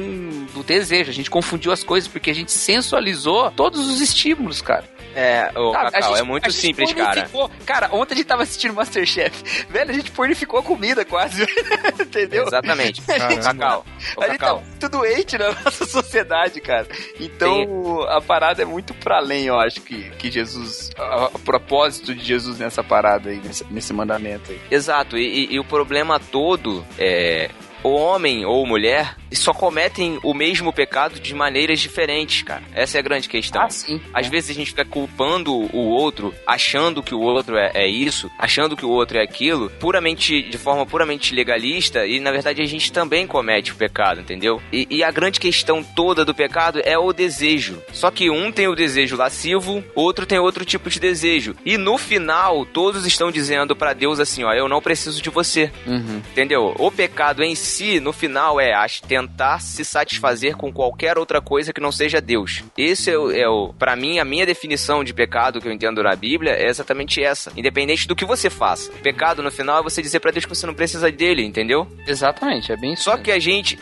do desejo. A gente confundiu as coisas porque a gente sensualizou todos os estímulos, cara. É, ô, Sabe, Cacau, a é gente- muito a gente simples, cara. Cara, ontem a gente tava assistindo Masterchef. Velho, a gente pornificou a comida quase. Entendeu? Exatamente. Caramba. Cacau. Ô, a gente tá Cacau. muito doente na nossa sociedade, cara. Então, a parada é muito pra além, eu acho, que, que Jesus. A, a propósito de Jesus nessa parada aí, nesse, nesse mandamento aí. Exato, e, e- e o problema todo é. O homem ou mulher só cometem o mesmo pecado de maneiras diferentes, cara. Essa é a grande questão. Ah, sim. Às vezes a gente fica culpando o outro, achando que o outro é, é isso, achando que o outro é aquilo, puramente de forma puramente legalista, e na verdade a gente também comete o pecado, entendeu? E, e a grande questão toda do pecado é o desejo. Só que um tem o desejo lascivo, outro tem outro tipo de desejo. E no final, todos estão dizendo pra Deus assim: ó, eu não preciso de você. Uhum. Entendeu? O pecado em si, no final, é ach- tentar se satisfazer com qualquer outra coisa que não seja Deus. Esse é o, é o para mim, a minha definição de pecado que eu entendo na Bíblia é exatamente essa. Independente do que você faça. Pecado, no final, é você dizer pra Deus que você não precisa dele, entendeu? Exatamente, é bem isso. Só mesmo. que a gente,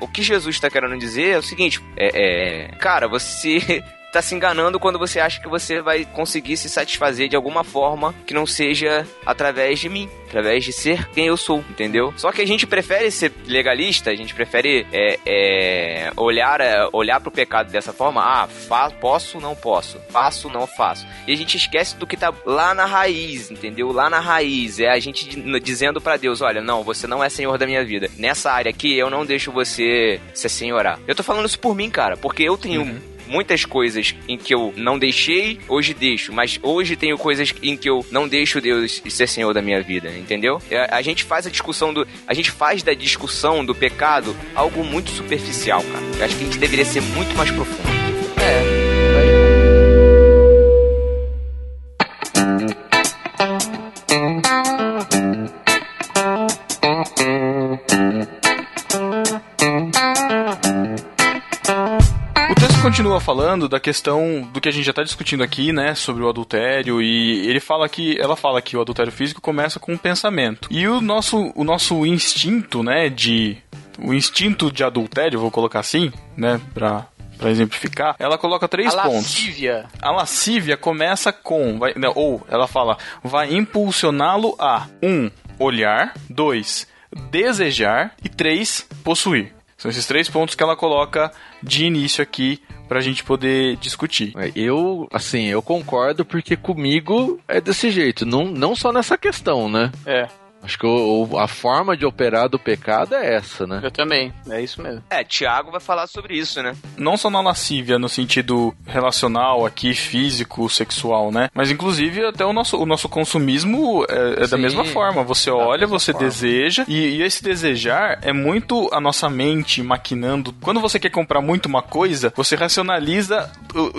o que Jesus está querendo dizer é o seguinte: é, é, cara, você tá se enganando quando você acha que você vai conseguir se satisfazer de alguma forma que não seja através de mim, através de ser quem eu sou, entendeu? Só que a gente prefere ser legalista, a gente prefere é, é, olhar, é, olhar pro pecado dessa forma, ah, fa posso, não posso, faço, não faço. E a gente esquece do que tá lá na raiz, entendeu? Lá na raiz, é a gente di- dizendo pra Deus, olha, não, você não é senhor da minha vida. Nessa área aqui, eu não deixo você ser senhorar. Eu tô falando isso por mim, cara, porque eu tenho muitas coisas em que eu não deixei, hoje deixo. Mas hoje tenho coisas em que eu não deixo Deus ser senhor da minha vida, entendeu? É, A gente faz a discussão do. A gente faz da discussão do pecado algo muito superficial, cara. Eu acho que a gente deveria ser muito mais profundo. O texto continua falando da questão do que a gente já está discutindo aqui, né, sobre o adultério e ele fala que ela fala que o adultério físico começa com um pensamento. E o nosso o nosso instinto, né, de o instinto de adultério, vou colocar assim, né, para para exemplificar, ela coloca três a pontos. lascívia. A lascívia começa com, vai- não, ou ela fala, vai impulsioná-lo a um, olhar, dois, desejar e três, possuir. São esses três pontos que ela coloca de início aqui pra gente poder discutir. É, Eu, assim, eu concordo porque comigo é desse jeito, não, não só nessa questão, né? É, Acho que o- o- a forma de operar do pecado é essa, né? eu também. É isso mesmo. É, Tiago vai falar sobre isso, né? Não só na lascívia no sentido relacional aqui, físico, sexual, né? Mas inclusive até o nosso, o nosso consumismo é, é da Sim, mesma forma. Você olha, você forma. deseja, e, e esse desejar é muito a nossa mente maquinando. Quando você quer comprar muito uma coisa, você racionaliza,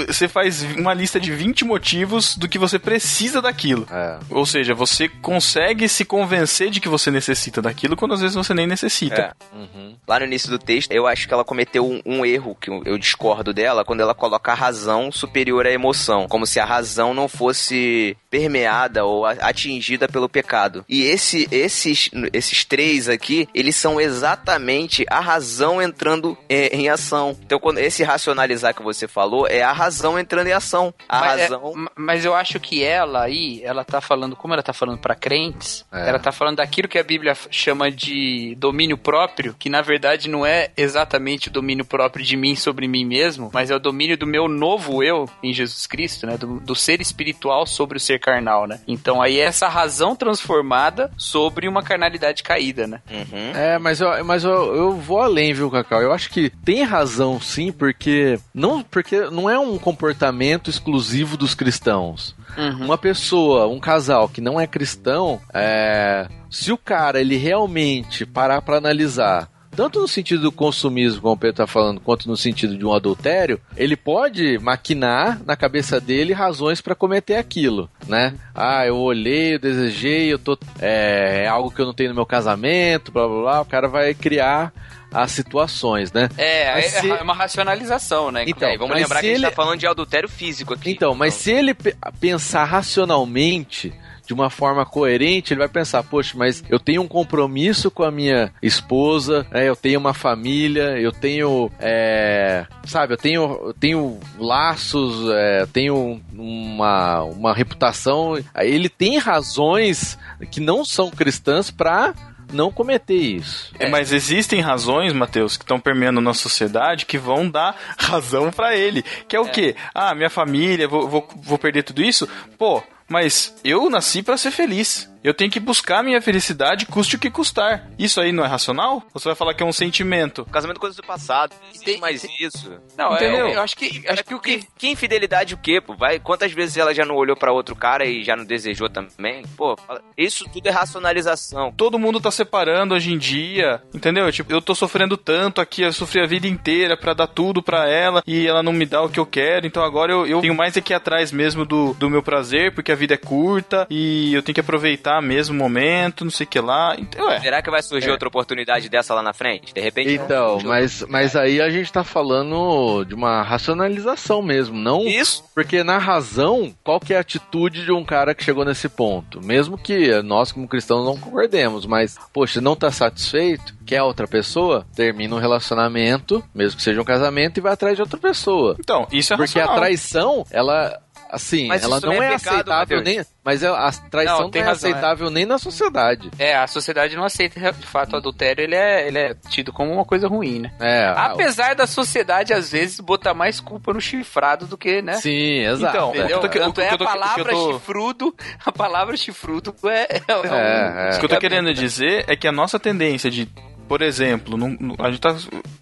você faz uma lista de 20 motivos do que você precisa daquilo. É. Ou seja, você consegue se convencer de que você necessita daquilo quando às vezes você nem necessita. É. Uhum. Lá no início do texto, eu acho que ela cometeu um, um erro, que eu, eu discordo dela, quando ela coloca a razão superior à emoção. Como se a razão não fosse permeada ou atingida pelo pecado. E esse, esses, esses três aqui, eles são exatamente a razão entrando é, em ação. Então, quando esse racionalizar que você falou, é a razão entrando em ação. A mas, é- razão. ma- mas eu acho que ela aí, ela tá falando, como ela tá falando pra crentes, É. ela tá falando daquilo que a Bíblia chama de domínio próprio, que na verdade não é exatamente o domínio próprio de mim sobre mim mesmo, mas é o domínio do meu novo eu em Jesus Cristo, né? Do, do ser espiritual sobre o ser carnal, né? Então aí é essa razão transformada sobre uma carnalidade caída, né? Uhum. É, mas, eu, mas eu, eu vou além, viu, Cacau? Eu acho que tem razão sim, porque não, porque não é um comportamento exclusivo dos cristãos. Uma pessoa, um casal que não é cristão, é, se o cara ele realmente parar pra analisar tanto no sentido do consumismo, como o Pedro tá falando, quanto no sentido de um adultério, ele pode maquinar na cabeça dele razões pra cometer aquilo, né? Ah, eu olhei, eu desejei, eu tô é, é algo que eu não tenho no meu casamento, blá blá blá. O cara vai criar as situações, né? É, Mas é, se- é uma racionalização, né? Então, vamos lembrar que a gente ele- tá falando de adultério físico aqui. Então, mas se ele pe- pensar racionalmente, de uma forma coerente, ele vai pensar, poxa, mas eu tenho um compromisso com a minha esposa, né, eu tenho uma família, eu tenho, é, sabe, eu tenho, eu tenho laços, é, tenho uma, uma reputação. Ele tem razões que não são cristãs para não cometer isso. É, Mas existem razões, Matheus, que estão permeando na sociedade que vão dar razão pra ele. Que é o quê? Ah, minha família, vou, vou, vou perder tudo isso? Pô, mas eu nasci pra ser feliz. Eu tenho que buscar minha felicidade, custe o que custar. Isso aí não é racional? Ou você vai falar que é um sentimento? Casamento é coisa do passado. Não Tem- mais tem- isso. Não, Entendeu? eu, eu acho que acho que o que Que, que infidelidade o quê, pô? Vai, quantas vezes ela já não olhou pra outro cara e já não desejou também? Pô, isso tudo é racionalização. Todo mundo tá separando hoje em dia, entendeu? Tipo, eu tô sofrendo tanto aqui, eu sofri a vida inteira pra dar tudo pra ela e ela não me dá o que eu quero, então agora eu, eu tenho mais aqui atrás mesmo do, do meu prazer, porque a vida é curta e eu tenho que aproveitar mesmo o momento, não sei o que lá. Então, ué, Será que vai surgir É. outra oportunidade dessa lá na frente? De repente. Então, não. mas, mas aí a gente tá falando de uma racionalização mesmo, não Isso. Porque na razão, qual que é a atitude de um cara que chegou nesse ponto? Mesmo que nós como cristãos não concordemos, mas, poxa, não tá satisfeito, quer outra pessoa, termina um relacionamento, mesmo que seja um casamento, e vai atrás de outra pessoa. então isso é Porque a racional. traição, ela, assim, Mas ela não é, é pecado, aceitável Mateus. nem... Mas é- a traição Não, não, tem é razão, é. aceitável nem na sociedade. é, a sociedade não aceita de fato o adultério, ele é, ele é tido como uma coisa ruim, né? É, Apesar da sociedade às vezes botar mais culpa no chifrado do que, né? Sim, exato. Então, é. Entendeu? o tô- Tanto o é a o palavra tô- chifrudo, a palavra chifrudo é, é, é um- É, é. Isso que eu tô querendo dizer é que a nossa tendência de, por exemplo, num- num- a gente tá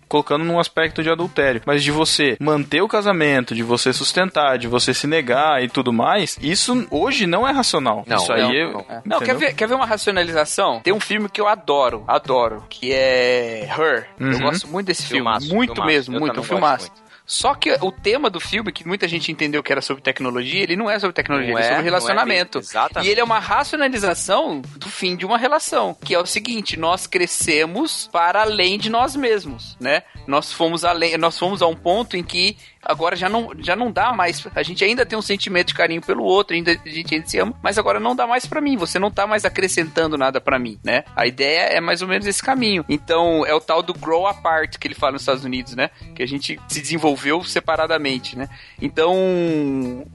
colocando num aspecto de adultério, mas de você manter o casamento, de você sustentar, de você se negar e tudo mais, isso hoje não é racional. Não, isso aí não, é. não. Não, quer ver, quer ver uma racionalização? Tem um filme que eu adoro, adoro, que é Her. Eu Uhum. gosto muito desse filme, Filmaço, muito filmaço. mesmo, Eu muito, um filmaço. gosto Só que o tema do filme, que muita gente entendeu que era sobre tecnologia, ele não é sobre tecnologia, Não ele é é, sobre não é relacionamento. mesmo, exatamente. e ele é uma racionalização do fim de uma relação, que é o seguinte, nós crescemos para além de nós mesmos, né? Nós fomos além, nós fomos a um ponto em que agora já não, já não dá mais, a gente ainda tem um sentimento de carinho pelo outro, ainda a gente ainda se ama, mas agora não dá mais pra mim, você não tá mais acrescentando nada pra mim, né? A ideia é mais ou menos esse caminho. Então, é o tal do grow apart que ele fala nos Estados Unidos, né? Que a gente se desenvolveu separadamente, né? Então,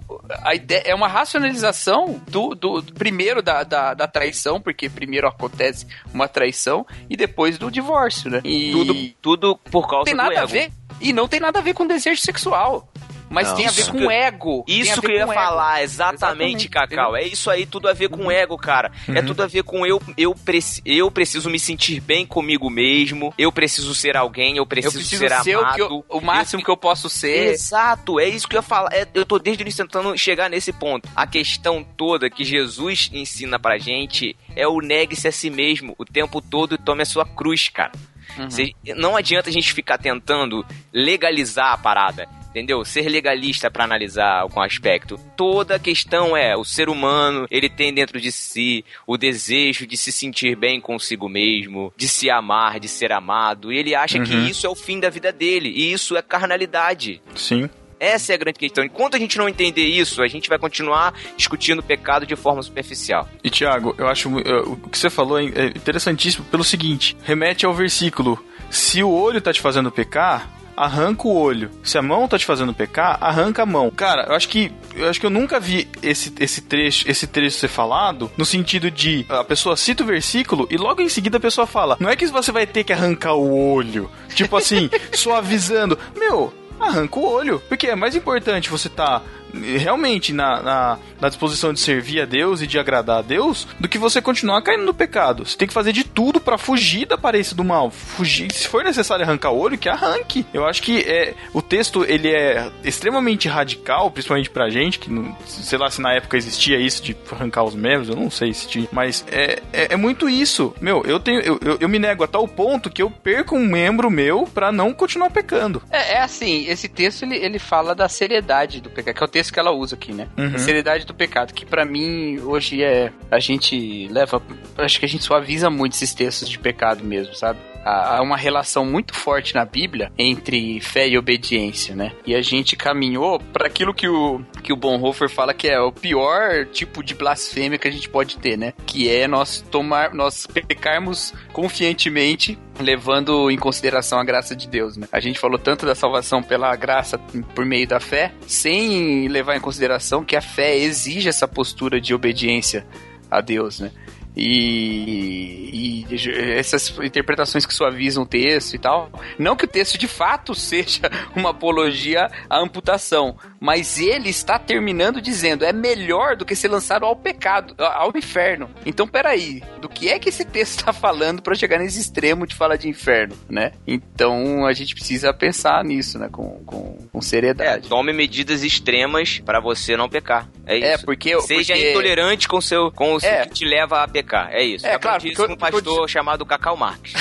a ideia é uma racionalização do, do primeiro da, da, da traição, porque primeiro acontece uma traição e depois do divórcio, né? E Tudo, tudo por causa tem do nada a ego. ver e não tem nada a ver com desejo sexual. Mas Não. tem a ver com que- ego. Isso que eu ia ego. falar, exatamente, Exatamente, Cacau. É isso aí, tudo a ver com ego, cara. É tudo a ver com eu, eu, preci- eu preciso me sentir bem comigo mesmo, eu preciso ser alguém, eu Eu preciso, preciso ser ser o, amado. que eu- o máximo que eu posso ser. Exato, é isso que eu ia falar. É, eu tô desde o início tentando chegar nesse ponto. A questão toda que Jesus ensina pra gente é o negue-se a si mesmo o tempo todo e tome a sua cruz, cara. Uhum. Cê- não adianta a gente ficar tentando legalizar a parada. Entendeu? Ser legalista pra analisar algum aspecto. Toda a questão é o ser humano, ele tem dentro de si o desejo de se sentir bem consigo mesmo, de se amar, de ser amado. E ele acha que Uhum. isso é o fim da vida dele. E isso é carnalidade. Sim. Essa é a grande questão. Enquanto a gente não entender isso, a gente vai continuar discutindo o pecado de forma superficial. E Tiago, eu acho eh, o que você falou é é interessantíssimo pelo seguinte: remete ao versículo. Se o olho tá te fazendo pecar, arranca o olho. Se a mão tá te fazendo pecar, arranca a mão. Cara, eu acho que eu acho que eu nunca vi esse, esse trecho esse trecho ser falado no sentido de a pessoa cita o versículo e logo em seguida a pessoa fala: "Não é que você vai ter que arrancar o olho". Tipo assim, suavizando. Meu, arranca o olho. Porque é mais importante você tá realmente na, na, na disposição de servir a Deus e de agradar a Deus do que você continuar caindo no pecado. Você tem que fazer de tudo pra fugir da aparência do mal. Fugir, se for necessário arrancar o olho, que arranque. Eu acho que é, o texto ele é extremamente radical, principalmente pra gente, que não, sei lá se na época existia isso de arrancar os membros, eu não sei se tinha, mas é, é, é muito isso. Meu, eu tenho eu, eu, eu me nego a tal ponto que eu perco um membro meu pra não continuar pecando. É, é assim, esse texto ele, ele fala da seriedade do pecado, que é o texto que ela usa aqui, né? Uhum. A seriedade do pecado, que pra mim hoje é. A gente leva. Acho que a gente suaviza muito esses textos de pecado mesmo, sabe? Há uma relação muito forte na Bíblia entre fé e obediência, né? E a gente caminhou para aquilo que o, que o Bonhoeffer fala que é o pior tipo de blasfêmia que a gente pode ter, né? Que é nós tomar, nós pecarmos confiantemente levando em consideração a graça de Deus, né? A gente falou tanto da salvação pela graça por meio da fé, sem levar em consideração que a fé exige essa postura de obediência a Deus, né? E, e essas interpretações que suavizam o texto e tal. Não que o texto de fato seja uma apologia à amputação, mas ele está terminando dizendo é melhor do que ser lançado ao pecado, ao inferno. Então, peraí, do que é que esse texto está falando para chegar nesse extremo de falar de inferno, né? Então a gente precisa pensar nisso, né? Com, com, com É, seriedade. tome medidas extremas pra você não pecar. É isso. É, porque- Seja porque- intolerante com seu, com o É. que te leva a pecar. É isso. É, Eu claro, isso com um pastor chamado Cacau Marques.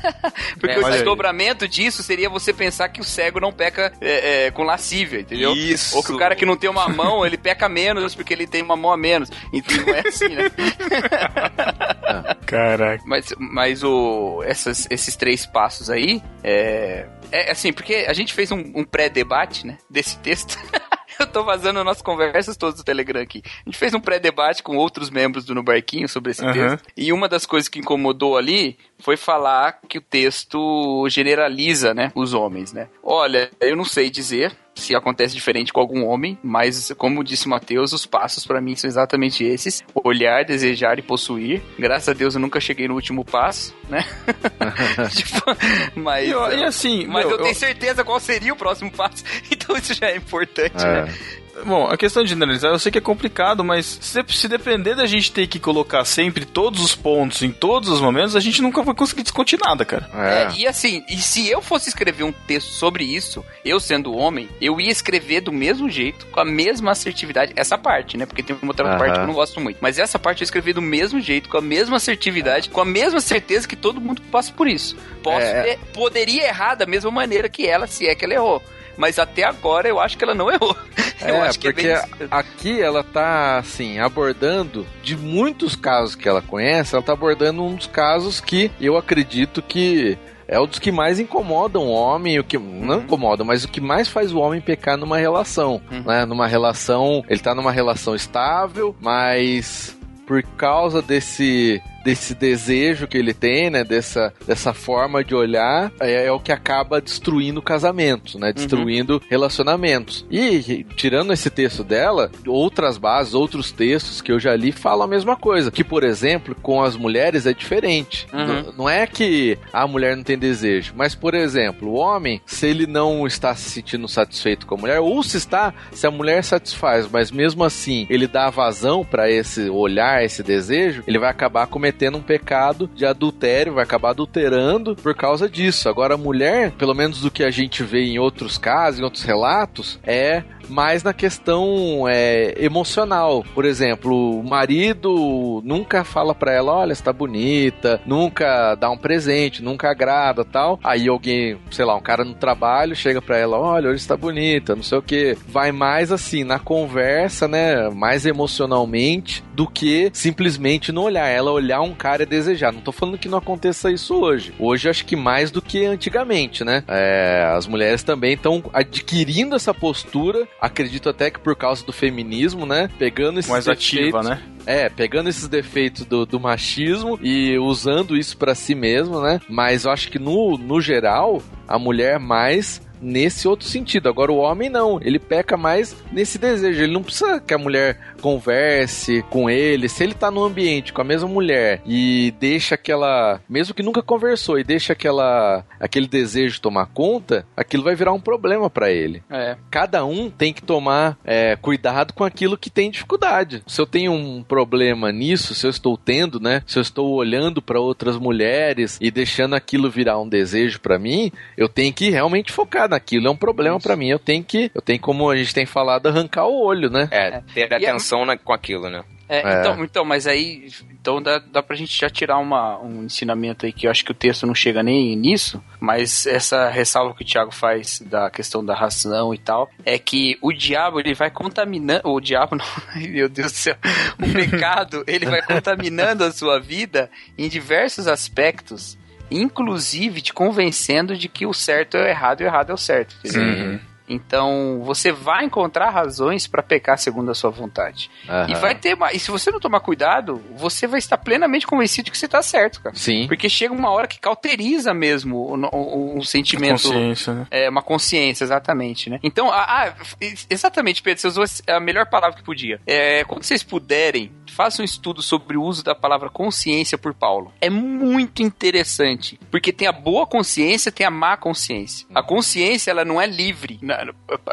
Porque É, o aí. desdobramento disso seria você pensar que o cego não peca é, é, com lascívia, entendeu? Isso. Ou que o cara que não tem uma mão, ele peca menos porque ele tem uma mão a menos. Então não é assim, né? Caraca. Mas, mas o, essas, esses três passos aí, é, é assim, porque a gente fez um, um pré-debate, né, desse texto. Tô vazando nossas conversas todas do Telegram aqui. A gente fez um pré-debate com outros membros do No Barquinho sobre esse Aham. texto. E uma das coisas que incomodou ali foi falar que o texto generaliza, né, os homens, né? Olha, eu não sei dizer se acontece diferente com algum homem, mas como disse Mateus, os passos pra mim são exatamente esses: olhar, desejar e possuir. Graças a Deus eu nunca cheguei no último passo, né? Tipo, mas E, e assim, mas meu, eu tenho certeza qual seria o próximo passo, então isso já é importante, né? Bom, a questão de generalizar, eu sei que é complicado, mas se, se depender da gente ter que colocar sempre todos os pontos em todos os momentos, a gente nunca vai conseguir discutir nada, cara. É. É, e assim, e se eu fosse escrever um texto sobre isso, eu sendo homem, eu ia escrever do mesmo jeito, com a mesma assertividade. Essa parte, né? Porque tem uma outra Aham. parte que eu não gosto muito. Mas essa parte eu escrevi do mesmo jeito, com a mesma assertividade, com a mesma certeza que todo mundo passa por isso. Posso É. ter- poderia errar da mesma maneira que ela, se é que ela errou. Mas até agora eu acho que ela não errou. eu É, é porque bem isso. aqui ela tá, assim, abordando, de muitos casos que ela conhece, ela tá abordando um dos casos que eu acredito que é um dos que mais incomodam o homem, o que não incomoda, mas o que mais faz o homem pecar numa relação, Uhum. né? Numa relação, ele tá numa relação estável, mas por causa desse desse desejo que ele tem, né, dessa, dessa forma de olhar, é, é o que acaba destruindo o casamento, né, destruindo relacionamentos. E tirando esse texto dela, outras bases, outros textos que eu já li falam a mesma coisa, que por exemplo, com as mulheres é diferente. Uhum. Não, não é que a mulher não tem desejo, mas por exemplo, o homem, se ele não está se sentindo satisfeito com a mulher, ou se está, se a mulher satisfaz, mas mesmo assim ele dá vazão para esse olhar, esse desejo, ele vai acabar cometendo um pecado de adultério, vai acabar adulterando por causa disso. Agora a mulher, pelo menos do que a gente vê em outros casos, em outros relatos, é mais na questão é, emocional. Por exemplo, o marido nunca fala pra ela, olha, você tá bonita, nunca dá um presente, nunca agrada, tal. Aí alguém, sei lá, um cara no trabalho chega pra ela, olha, hoje está bonita, não sei o que. Vai mais assim na conversa, né, mais emocionalmente do que simplesmente no olhar. Ela olhar um cara e desejar. Não tô falando que não aconteça isso hoje. Hoje acho que mais do que antigamente, né? É, as mulheres também estão adquirindo essa postura. Acredito até que por causa do feminismo, né? Pegando esses Mais ativa, defeitos- né? é, pegando esses defeitos do, do machismo e usando isso pra si mesmo, né? Mas eu acho que no, no geral, a mulher mais nesse outro sentido. Agora o homem não, ele peca mais nesse desejo. Ele não precisa que a mulher converse com ele. Se ele tá no ambiente com a mesma mulher e deixa aquela, mesmo que nunca conversou, e deixa aquela aquele desejo tomar conta, aquilo vai virar um problema pra ele É. cada um tem que tomar é, cuidado com aquilo que tem dificuldade. Se eu tenho um problema nisso, se eu estou tendo, né? Se eu estou olhando para outras mulheres e deixando aquilo virar um desejo para mim, eu tenho que realmente focar naquilo. É um problema para mim. Eu tenho que, eu tenho como a gente tem falado, arrancar o olho, né? É, ter E é- atenção na- com aquilo, né? É, É. Então, então, mas aí então dá, dá pra gente já tirar uma, um ensinamento aí que eu acho que o texto não chega nem nisso, mas essa ressalva que o Thiago faz da questão da ração e tal, é que o diabo ele vai contaminando. O diabo não, meu Deus do céu. O pecado ele vai contaminando a sua vida em diversos aspectos inclusive te convencendo de que o certo é o errado e o errado é o certo. entendeu? Uhum. Então, você vai encontrar razões para pecar segundo a sua vontade. Aham. E vai ter uma, e se você não tomar cuidado, você vai estar plenamente convencido de que você está certo, cara. Sim. Porque chega uma hora que cauteriza mesmo o sentimento Consciência, né? é, uma consciência, exatamente, né? Então, ex- exatamente, Pedro, você usou a melhor palavra que podia. É, quando vocês puderem, façam um estudo sobre o uso da palavra consciência por Paulo. É muito interessante, porque tem a boa consciência, tem a má consciência. A consciência, ela não é livre.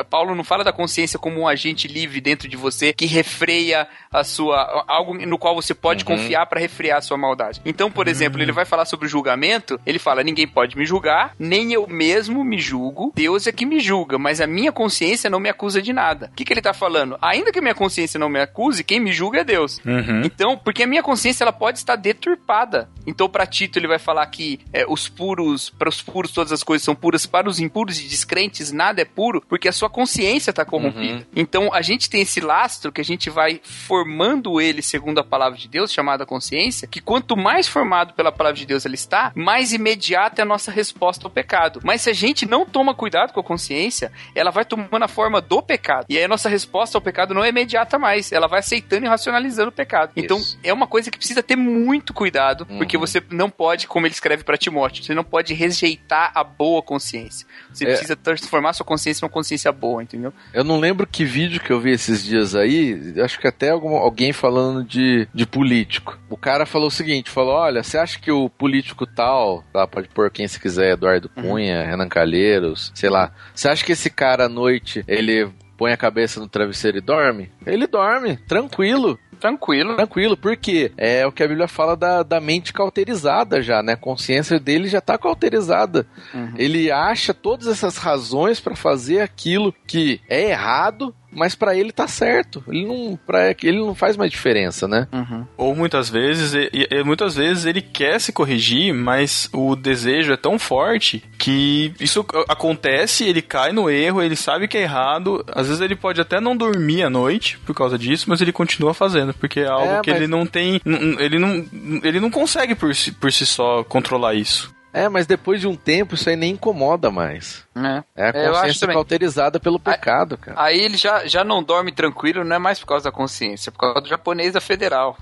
Paulo não fala da consciência como um agente livre dentro de você que refreia a sua algo no qual você pode confiar para refrear a sua maldade. Então, por exemplo, ele vai falar sobre o julgamento, ele fala: ninguém pode me julgar, nem eu mesmo me julgo, Deus é que me julga, mas a minha consciência não me acusa de nada. O que, que ele tá falando? Ainda que a minha consciência não me acuse, quem me julga é Deus. Uhum. Então, porque a minha consciência ela pode estar deturpada. Então, para Tito ele vai falar que é, os puros, para os puros todas as coisas são puras, para os impuros e descrentes nada é puro, porque a sua consciência está corrompida. Então, a gente tem esse lastro que a gente vai formando ele segundo a palavra de Deus, chamada consciência, que quanto mais formado pela palavra de Deus ele está, mais imediata é a nossa resposta ao pecado. Mas se a gente não toma cuidado com a consciência, ela vai tomando a forma do pecado. E aí a nossa resposta ao pecado não é imediata mais, ela vai aceitando e racionalizando o pecado. Então, Isso. é uma coisa que precisa ter muito cuidado, porque Uhum. você não pode, como ele escreve para Timóteo, você não pode rejeitar a boa consciência. Você É. precisa transformar sua consciência em uma consciência boa, entendeu? Eu não lembro que vídeo que eu vi esses dias aí, acho que até algum, alguém falando de, de político. O cara falou o seguinte, falou, olha, você acha que o político tal, tá, pode pôr quem se quiser, Eduardo Cunha, Renan Calheiros, sei lá, você acha que esse cara à noite, ele põe a cabeça no travesseiro e dorme? Ele dorme, tranquilo. Tranquilo. Tranquilo, porque é o que a Bíblia fala da, da mente cauterizada já, né? A consciência dele já tá cauterizada. Uhum. Ele acha todas essas razões pra fazer aquilo que é errado, mas pra ele tá certo. Ele não, pra, ele não faz mais diferença, né? Uhum. Ou muitas vezes, e- e- muitas vezes ele quer se corrigir, mas o desejo é tão forte que isso acontece, ele cai no erro, ele sabe que é errado. Às vezes ele pode até não dormir à noite por causa disso, mas ele continua fazendo, porque é algo É, que mas- ele não tem, ele não, ele não consegue por si, por si só controlar isso. É, mas depois de um tempo isso aí nem incomoda mais. É. É a É, consciência cauterizada pelo pecado, cara. Aí ele já, já não dorme tranquilo, não é mais por causa da consciência, é por causa do japonês da federal.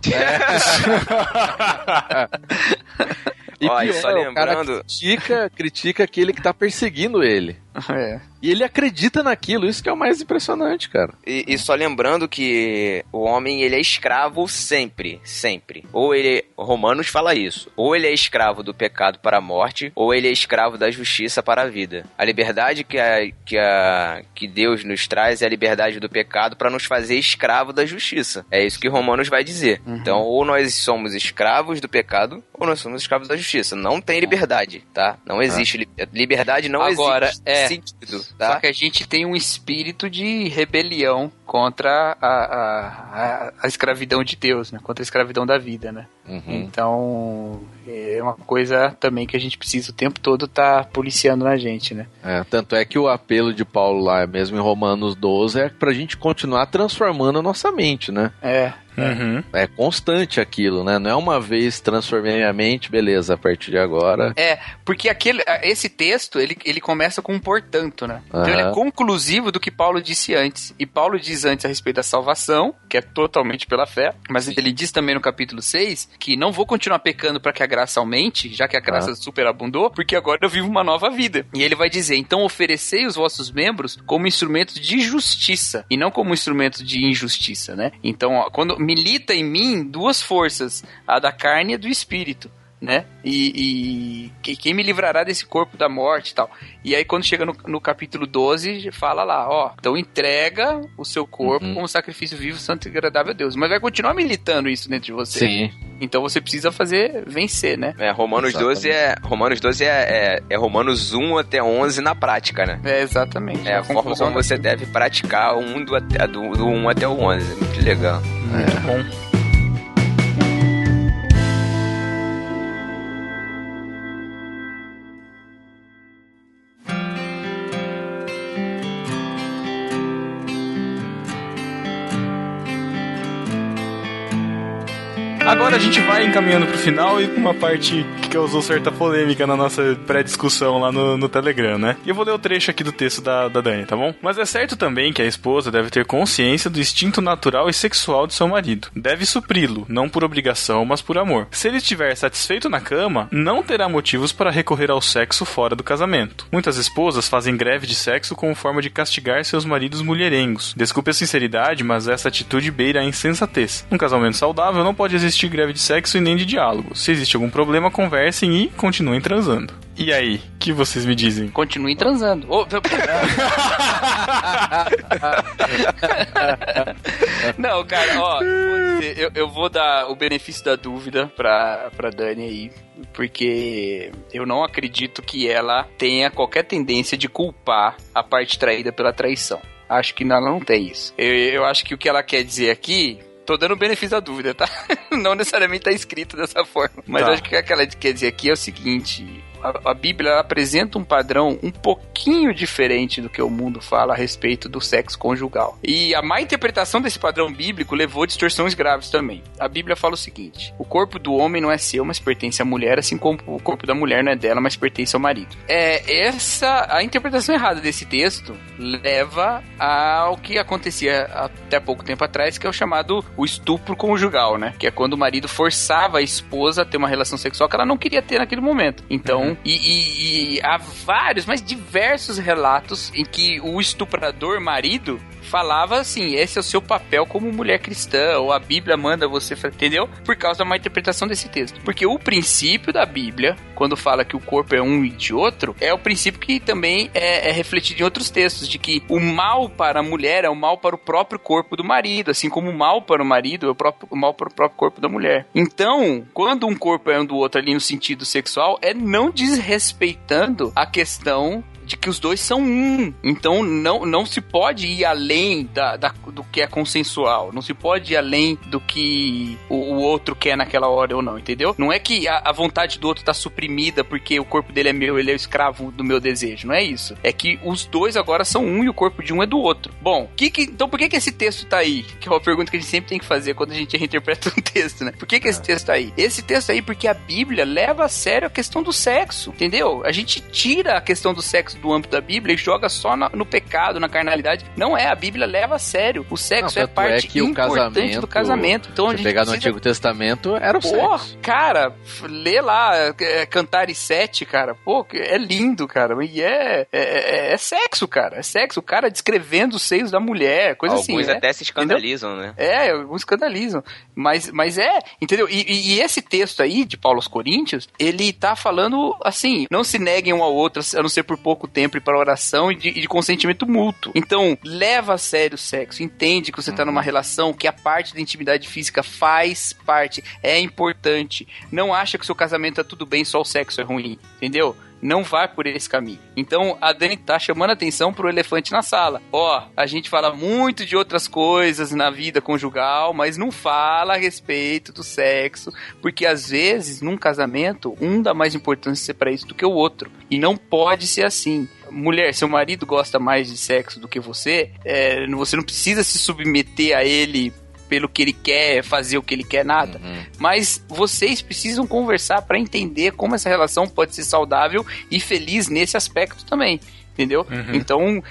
E Ó, e pior, só o cara lembrando- critica, critica aquele que tá perseguindo ele. É. E ele acredita naquilo, isso que é o mais impressionante, cara. E, e só lembrando que o homem ele é escravo sempre, sempre. Ou ele, Romanos fala isso, ou ele é escravo do pecado para a morte, ou ele é escravo da justiça para a vida. A liberdade que, a, que, a, que Deus nos traz é a liberdade do pecado para nos fazer escravo da justiça. É isso que Romanos vai dizer. Então, ou nós somos escravos do pecado, ou nós somos escravos da justiça. Não tem liberdade, tá? Não existe li- liberdade, não Agora, existe é. Sentido, Só tá? que a gente tem um espírito de rebelião contra a, a, a, a escravidão de Deus, né? Contra a escravidão da vida, né? Uhum. Então, é uma coisa também que a gente precisa o tempo todo estar policiando na gente, né? É, tanto é que o apelo de Paulo lá, mesmo em Romanos 12, é pra gente continuar transformando a nossa mente, né? É. Uhum. É constante aquilo, né? Não é uma vez transformei minha mente, beleza, a partir de agora. É, porque aquele, esse texto, ele, ele começa com um portanto, né? Então Aham. ele é conclusivo do que Paulo disse antes. E Paulo diz antes a respeito da salvação, que é totalmente pela fé, mas ele diz também no capítulo 6 que não vou continuar pecando para que a graça aumente, já que a graça superabundou, porque agora eu vivo uma nova vida. E ele vai dizer: então oferecei os vossos membros como instrumento de justiça e não como instrumento de injustiça, né? Então, ó, quando milita em mim duas forças, a da carne e a do espírito né? E, e que- quem me livrará desse corpo da morte e tal. E aí, quando chega no, no capítulo 12, fala lá, ó, então entrega o seu corpo Uhum. como sacrifício vivo, santo e agradável a Deus. Mas vai continuar militando isso dentro de você. Sim. Então você precisa fazer vencer, né? É, Romanos Exatamente. 12 é Romanos 12 é, é, é Romanos 1 até 11 na prática, né? É, exatamente. É a forma conclusão como você deve praticar o 1 do, até- do, do 1 até o 11. Muito legal. Muito bom. Agora a gente vai encaminhando pro final e pra uma parte que causou certa polêmica na nossa pré-discussão lá no, no Telegram, né? E eu vou ler o trecho aqui do texto da, da Dani, tá bom? Mas é certo também que a esposa deve ter consciência do instinto natural e sexual de seu marido. Deve supri-lo, não por obrigação, mas por amor. Se ele estiver satisfeito na cama, não terá motivos para recorrer ao sexo fora do casamento. Muitas esposas fazem greve de sexo como forma de castigar seus maridos mulherengos. Desculpe a sinceridade, mas essa atitude beira a insensatez. Um casamento saudável não pode existir greve de sexo e nem de diálogo. Se existe algum problema, conversem e continuem transando. E aí, o que vocês me dizem? Continue transando. Ô, Não, cara, ó, eu, eu vou dar o benefício da dúvida pra, pra Dani aí, porque eu não acredito que ela tenha qualquer tendência de culpar a parte traída pela traição. Acho que ela não tem isso. Eu, eu acho que o que ela quer dizer aqui. Tô dando o benefício da dúvida, tá? Não necessariamente tá escrito dessa forma. Mas Tá. acho que o que ela quer dizer aqui é o seguinte: a, a Bíblia apresenta um padrão um pouquinho diferente do que o mundo fala a respeito do sexo conjugal. E a má interpretação desse padrão bíblico levou a distorções graves também. A Bíblia fala o seguinte: o corpo do homem não é seu, mas pertence à mulher, assim como o corpo da mulher não é dela, mas pertence ao marido. É essa a interpretação errada desse texto leva ao que acontecia até pouco tempo atrás, que é o chamado o estupro conjugal, né? Que é quando o marido forçava a esposa a ter uma relação sexual que ela não queria ter naquele momento. Então, e, e- e há vários, mas diversos relatos em que o estuprador marido falava assim: esse é o seu papel como mulher cristã, ou a Bíblia manda você, entendeu? Por causa da má interpretação desse texto. Porque o princípio da Bíblia, quando fala que o corpo é um e de outro, é o princípio que também é, é refletido em outros textos, de que o mal para a mulher é o mal para o próprio corpo do marido, assim como o mal para o marido é o, próprio, o mal para o próprio corpo da mulher. Então, quando um corpo é um do outro ali no sentido sexual, é não desrespeitando a questão de que os dois são um. Então não, não se pode ir além da, da- do que é consensual. Não se pode ir além do que o, o outro quer naquela hora ou não, entendeu? Não é que a, a vontade do outro tá suprimida porque o corpo dele é meu, ele é o escravo do meu desejo. Não é isso. É que os dois agora são um e o corpo de um é do outro. Bom, que que- então por que, que esse texto tá aí? Que é uma pergunta que a gente sempre tem que fazer quando a gente reinterpreta um texto, né? Por que, que esse texto tá aí? Esse texto aí porque a Bíblia leva a sério a questão do sexo, entendeu? A gente tira a questão do sexo do âmbito da Bíblia e joga só na- no pecado, na carnalidade. Não é, a Bíblia leva a sério. O sexo Não, é tanto parte é que o importante casamento, do casamento. Então a Se gente pegar no precisa Antigo Testamento, era o Pô, sexo. cara, lê lá é, Cantares 7, cara. Pô, que- é lindo, cara. E é, é, é- é sexo, cara. É sexo. O cara descrevendo os seios da mulher, coisa Alguns assim. né? até se escandalizam, né? É, alguns escandalizam. Mas, mas é, entendeu? E, e- e esse texto aí, de Paulo aos Coríntios, ele tá falando assim: não se neguem um ao outro, a não ser por pouco tempo e para oração e de, e de consentimento mútuo. Então, leva a sério o sexo, entende que você tá numa relação que a parte da intimidade física faz parte, é importante. Não acha que o seu casamento é tudo bem, só o sexo é ruim, entendeu? Não vai por esse caminho. Então a Dani tá chamando atenção pro elefante na sala. Ó, a gente fala muito de outras coisas na vida conjugal, mas não fala a respeito do sexo, porque às vezes num casamento um dá mais importância para isso do que o outro. E não pode ser assim. Mulher, seu marido gosta mais de sexo do que você, é, você não precisa se submeter a ele pelo que ele quer, fazer o que ele quer, nada. Uhum. Mas vocês precisam conversar para entender como essa relação pode ser saudável e feliz nesse aspecto também. Entendeu? Então,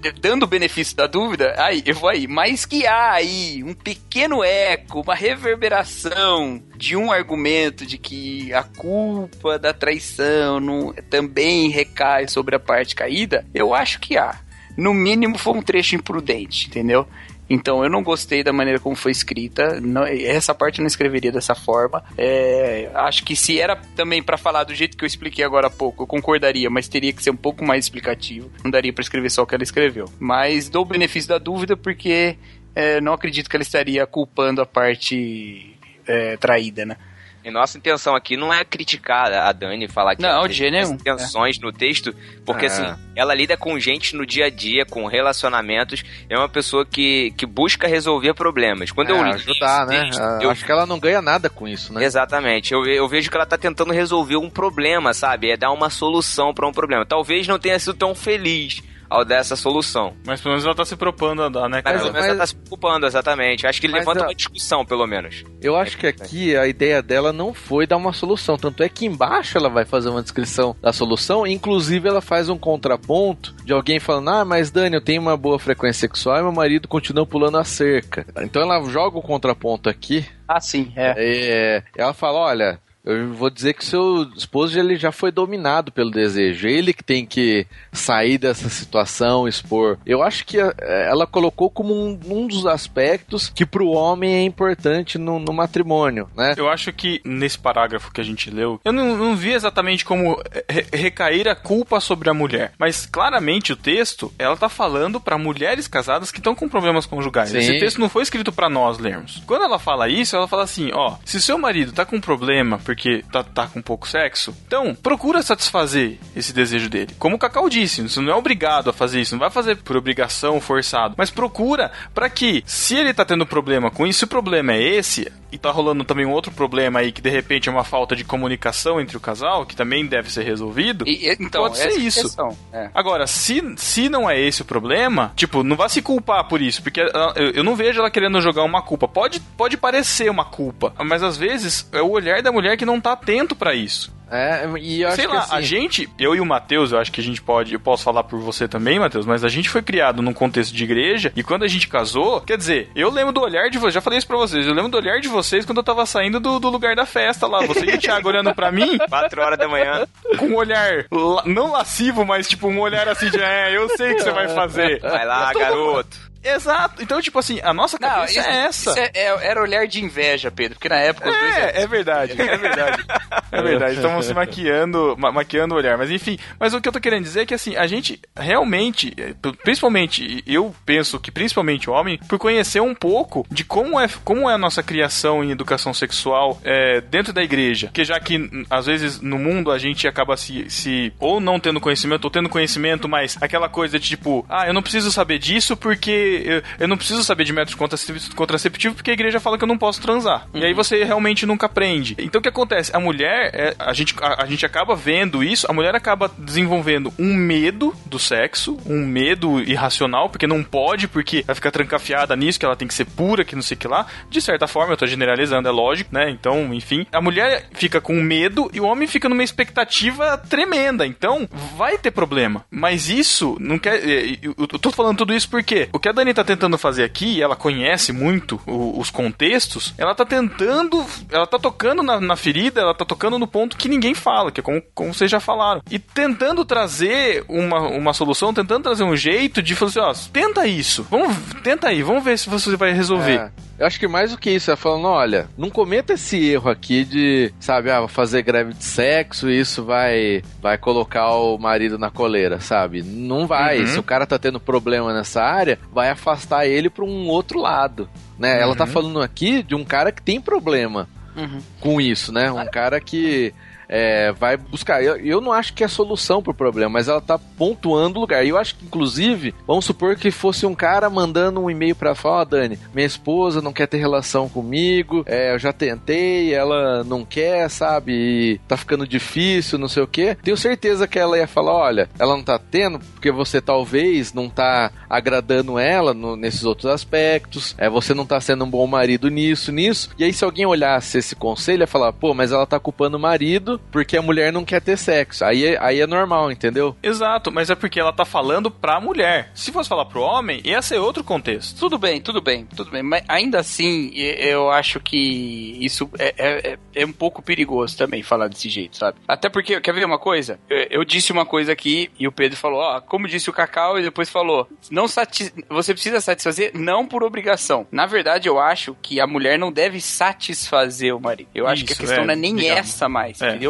d- dando o benefício da dúvida, aí, eu vou aí. Mas que há aí um pequeno eco, uma reverberação de um argumento de que a culpa da traição não- também recai sobre a parte caída, eu acho que há. No mínimo foi um trecho imprudente, entendeu? Então eu não gostei da maneira como foi escrita. não- essa parte eu não escreveria dessa forma. É, acho que se era também pra falar do jeito que eu expliquei agora há pouco, eu concordaria, mas teria que ser um pouco mais explicativo. Não daria pra escrever só o que ela escreveu. Mas dou o benefício da dúvida porque é, não acredito que ela estaria culpando a parte é, traída, né? E nossa intenção aqui não é criticar a Dani, falar que Não, ela tem intenções no texto, porque É. assim, ela lida com gente no dia a dia, com relacionamentos, é uma pessoa que, que busca resolver problemas. Quando eu É, li ajudar, né? texto, Ah, eu Acho que ela não ganha nada com isso, né? Exatamente. Eu, eu vejo que ela tá tentando resolver um problema, sabe? É dar uma solução pra um problema. Talvez não tenha sido tão feliz ao dessa solução. Mas pelo menos ela tá se propondo a dar, né, Mas, cara? pelo menos ela tá se preocupando, exatamente. Acho que ele Mas levanta a- uma discussão, pelo menos. Eu acho que aqui a ideia dela não foi dar uma solução. Tanto é que embaixo ela vai fazer uma descrição da solução. Inclusive, ela faz um contraponto de alguém falando: Ah, mas Dani, eu tenho uma boa frequência sexual e meu marido continua pulando a cerca. Então ela joga o contraponto aqui. Ah, sim, é. É, ela fala: Olha. Eu vou dizer que seu esposo ele já foi dominado pelo desejo. Ele que tem que sair dessa situação, expor. Eu acho que eh, ela colocou como um, um dos aspectos que pro homem é importante no, no matrimônio, né? Eu acho que nesse parágrafo que a gente leu, eu não, não vi exatamente como re- recair a culpa sobre a mulher. Mas claramente o texto, ela tá falando pra mulheres casadas que estão com problemas conjugais. Sim. Esse texto não foi escrito pra nós lermos. Quando ela fala isso, ela fala assim: ó, se seu marido tá com problema porque tá, tá com pouco sexo, então procura satisfazer esse desejo dele. Como o Cacau disse, você não é obrigado a fazer isso, não vai fazer por obrigação, forçado, mas procura pra que, se ele tá tendo problema com isso, se o problema é esse, e tá rolando também um outro problema aí que de repente é uma falta de comunicação entre o casal, que também deve ser resolvido. E- então, Pode ser isso. é. Agora, se, se não é esse o problema, tipo, não vá se culpar por isso, porque ela- eu, eu não vejo ela querendo jogar uma culpa. Pode, pode parecer uma culpa, mas às vezes é o olhar da mulher que não tá atento pra isso. É, e eu acho Sei que lá, assim, a gente, eu e o Matheus, eu acho que a gente pode, eu posso falar por você também, Matheus, mas a gente foi criado num contexto de igreja e quando a gente casou, quer dizer, eu lembro do olhar de vocês, já falei isso pra vocês, eu lembro do olhar de vocês quando eu tava saindo do, do lugar da festa lá, você e o Thiago olhando pra mim Quatro horas da manhã. com um olhar la- não lascivo, mas tipo um olhar assim de, é, eu sei o que você vai fazer. Vai lá, garoto. Exato. Então, tipo assim, a nossa Não, cabeça isso, é essa. isso é- é- era olhar de inveja, Pedro, porque na época os dois É, é verdade, é verdade. É verdade, estamos se maquiando, ma maquiando o olhar. Mas enfim, mas o que eu tô querendo dizer é que assim, a gente realmente, eh, principalmente, eu penso que principalmente o homem, por conhecer um pouco de como é, como é a nossa criação em educação sexual eh, dentro da igreja. Porque já que, às vezes, no mundo a gente acaba se, se ou não tendo conhecimento, ou tendo conhecimento, mas aquela coisa de tipo, ah, eu não preciso saber disso porque eu, eu não preciso saber de método contracep- contraceptivo porque a igreja fala que eu não posso transar. E aí você realmente nunca aprende. Então o que acontece? A mulher, é, a, gente, a, a gente acaba vendo isso, a mulher acaba desenvolvendo um medo do sexo, um medo irracional, porque não pode, porque vai ficar trancafiada nisso, que ela tem que ser pura, que não sei o que lá. De certa forma, eu tô generalizando, é lógico, né? Então, enfim. A mulher fica com medo e o homem fica numa expectativa tremenda. Então, vai ter problema. Mas isso não quer. é, Eu eu tô falando tudo isso porque o que a Dani tá tentando fazer aqui, ela conhece muito o- os contextos, ela tá tentando. Ela tá tocando na, na ferida, ela tá tocando no ponto que ninguém fala, que é como, como vocês já falaram. E tentando trazer uma, uma solução, tentando trazer um jeito de falar assim, ó, tenta isso. Vamos, tenta aí, vamos ver se você vai resolver. É, eu acho que mais do que isso, é falando, olha, não cometa esse erro aqui de, sabe, ah, vou fazer greve de sexo e isso vai, vai colocar o marido na coleira, sabe? Não vai. Uhum. Se o cara tá tendo problema nessa área, vai afastar ele pra um outro lado, né? Ela tá Uhum. falando aqui de um cara que tem problema Uhum. com isso, né? Um cara que é, vai buscar. Eu, eu não acho que é solução pro problema, mas ela tá pontuando o lugar. E eu acho que, inclusive, vamos supor que fosse um cara mandando um e-mail pra falar: Ó, Dani, minha esposa não quer ter relação comigo, é, eu já tentei, ela não quer, sabe? E tá ficando difícil, não sei o quê. Tenho certeza que ela ia falar: olha, ela não tá tendo porque você talvez não tá agradando ela no- nesses outros aspectos, é, você não tá sendo um bom marido nisso, nisso. E aí, se alguém olhasse esse conselho, ia falar: pô, mas ela tá culpando o marido porque a mulher não quer ter sexo. Aí, é- aí é normal, entendeu? Exato, mas é porque ela tá falando pra mulher. Se fosse falar pro homem, ia ser outro contexto. Tudo bem, tudo bem, tudo bem. Mas ainda assim, eu acho que isso é, é, é- é um pouco perigoso também falar desse jeito, sabe? Até porque, quer ver uma coisa? Eu, eu disse uma coisa aqui e o Pedro falou, ó, como disse o Cacau, e depois falou, não sati você precisa satisfazer não por obrigação. Na verdade, eu acho que a mulher não deve satisfazer o marido. Eu acho que a Isso, questão é, não é nem legal. essa mais, É. entendeu?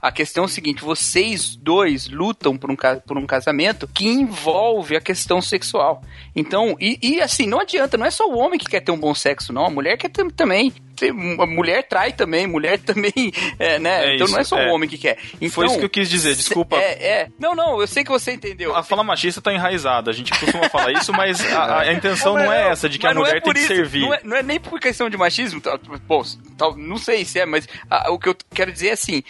A questão é o seguinte: vocês dois lutam por um, por um casamento que envolve a questão sexual. Então, e, e assim, não adianta, não é só o homem que quer ter um bom sexo, não. A mulher quer ter também. A mulher trai também, mulher também, é, né? É então isso, não é só é. o homem que quer. Então, Foi isso que eu quis dizer, desculpa. É, é. Não, não, eu sei que você entendeu. A fala machista tá enraizada. A gente costuma falar isso, mas a, a intenção não é essa, de que a não é mulher tem por que isso, servir. Não é, não é nem por questão de machismo, tal, bom, tal, não sei se é, mas ah, o que eu quero dizer é assim: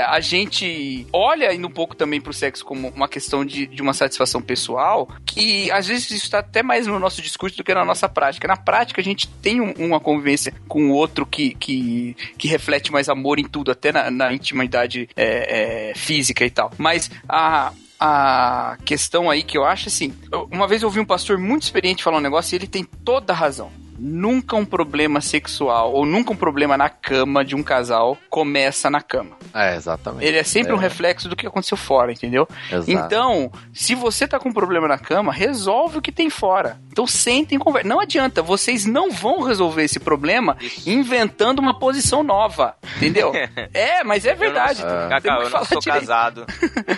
a gente olha ainda um pouco também pro sexo como uma questão de, de uma satisfação pessoal, que às vezes isso está até mais no nosso discurso do que na nossa prática. Na prática, a gente tem um- uma convivência com o outro que, que, que reflete mais amor em tudo, até na, na intimidade é, é, física e tal. Mas a. A questão aí que eu acho assim, uma vez eu ouvi um pastor muito experiente falar um negócio e ele tem toda a razão. Nunca um problema sexual ou nunca um problema na cama de um casal começa na cama. É, exatamente. Ele é sempre um É. reflexo do que aconteceu fora, entendeu? Exato. Então, se você tá com um problema na cama, resolve o que tem fora. Então sentem e conversem. Não adianta, vocês não vão resolver esse problema inventando uma posição nova, entendeu? é, mas é verdade. Eu não, Temos Cacau, eu não sou direito. casado.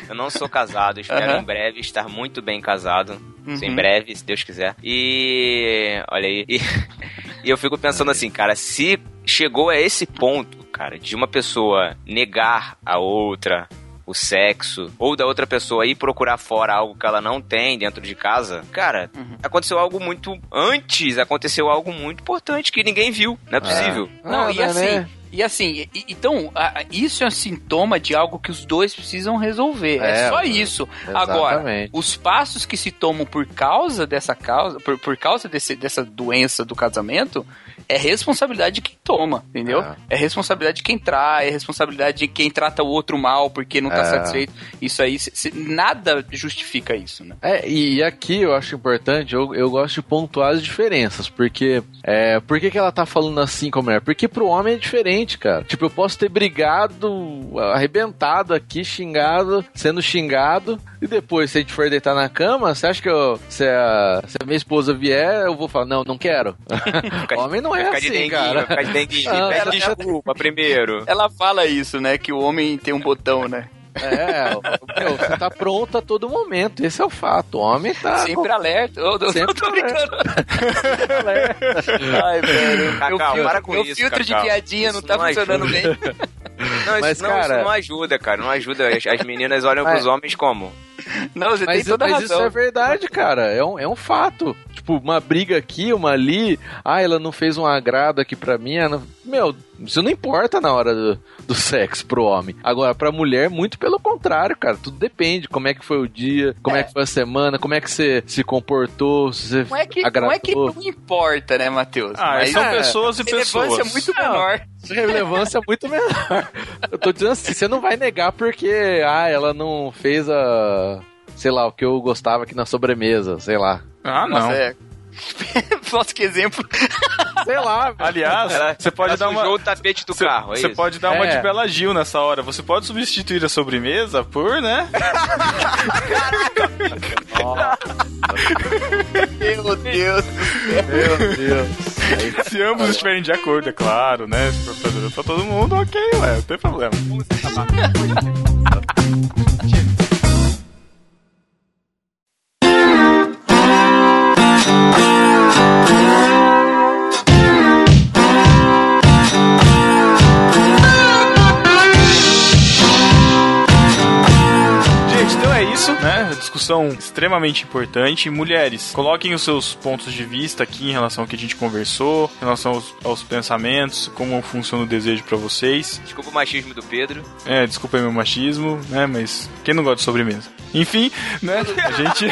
Eu não sou casado. Espero em breve estar muito bem casado. Uhum. Em breve, se Deus quiser. E. Olha aí. E, e eu fico pensando assim, cara, se chegou a esse ponto, cara, de uma pessoa negar a outra o sexo, ou da outra pessoa ir procurar fora algo que ela não tem dentro de casa, cara, Uhum. aconteceu algo muito. Antes aconteceu algo muito importante que ninguém viu. Não é possível. Não, Ah, e assim, né? e assim, e- então, isso é um sintoma de algo que os dois precisam resolver. É, É, só mano. isso. Agora, Exatamente. os passos que se tomam por causa dessa causa, por, por causa desse, dessa doença do casamento, é responsabilidade de quem toma, entendeu? É. É, responsabilidade de quem trai, é responsabilidade de quem trata o outro mal porque não tá É. satisfeito. Isso aí, se- se- nada justifica isso, né? É, e aqui eu acho importante, eu, eu gosto de pontuar as diferenças, porque é, por que, que ela tá falando assim com a mulher? Porque pro homem é diferente, cara. Tipo, eu posso ter brigado, arrebentado aqui, xingado, sendo xingado, e depois, se a gente for deitar na cama, você acha que eu, se, a, se a minha esposa vier, eu vou falar, não, não quero. homem não é ficar de assim, denguinho, cara. vai ficar de denguinho. Não, Pede ela- desculpa primeiro. Ela fala isso, né? Que o homem tem um botão, né? É, meu, você tá pronto a todo momento, esse é o fato. O homem tá. Sempre alerta. Eu, eu, Sempre eu tô brincando. Ai, velho. Cacau, meu filtro, para com meu isso, filtro de Cacau. piadinha não Isso tá não funcionando ajuda. bem. Não, isso, Mas, não, cara- isso não ajuda, cara. Não ajuda. As, as meninas olham Mas- pros homens como? Não, você Mas, tem toda a mas isso razão. é verdade, cara. É um, é um fato. Tipo, uma briga aqui, uma ali. Ah, ela não fez um agrado aqui pra mim. ela não- Meu, isso não importa na hora do, do sexo pro homem. Agora, pra mulher, muito pelo contrário, cara. Tudo depende. Como é que foi o dia, como é, que foi a semana, como é que você se comportou, se você Não é, que, agradou. não é que não importa, né, Matheus? Ah, Mas são é, pessoas e a relevância é pessoas. muito menor. Relevância é muito menor. Eu tô dizendo assim, você não vai negar porque, ah, ela não fez a... Sei lá, o que eu gostava aqui na sobremesa, sei lá. Ah, não. Nossa, é. Nossa, que exemplo. Sei lá. Aliás, você pode Ela dar uma. o tapete do Você carro, é você isso? pode dar uma É. de Bela Gil nessa hora. Você pode substituir a sobremesa por, né? Meu Deus. Meu Deus. Se ambos estiverem de acordo, é claro, né? Se for pra todo mundo, ok, ué, não tem problema. Né? Discussão extremamente importante. Mulheres, coloquem os seus pontos de vista aqui em relação ao que a gente conversou, em relação aos, aos pensamentos, como funciona o desejo pra vocês. Desculpa o machismo do Pedro. É, desculpa aí meu machismo, né? Mas quem não gosta de sobremesa? Enfim, né? A gente.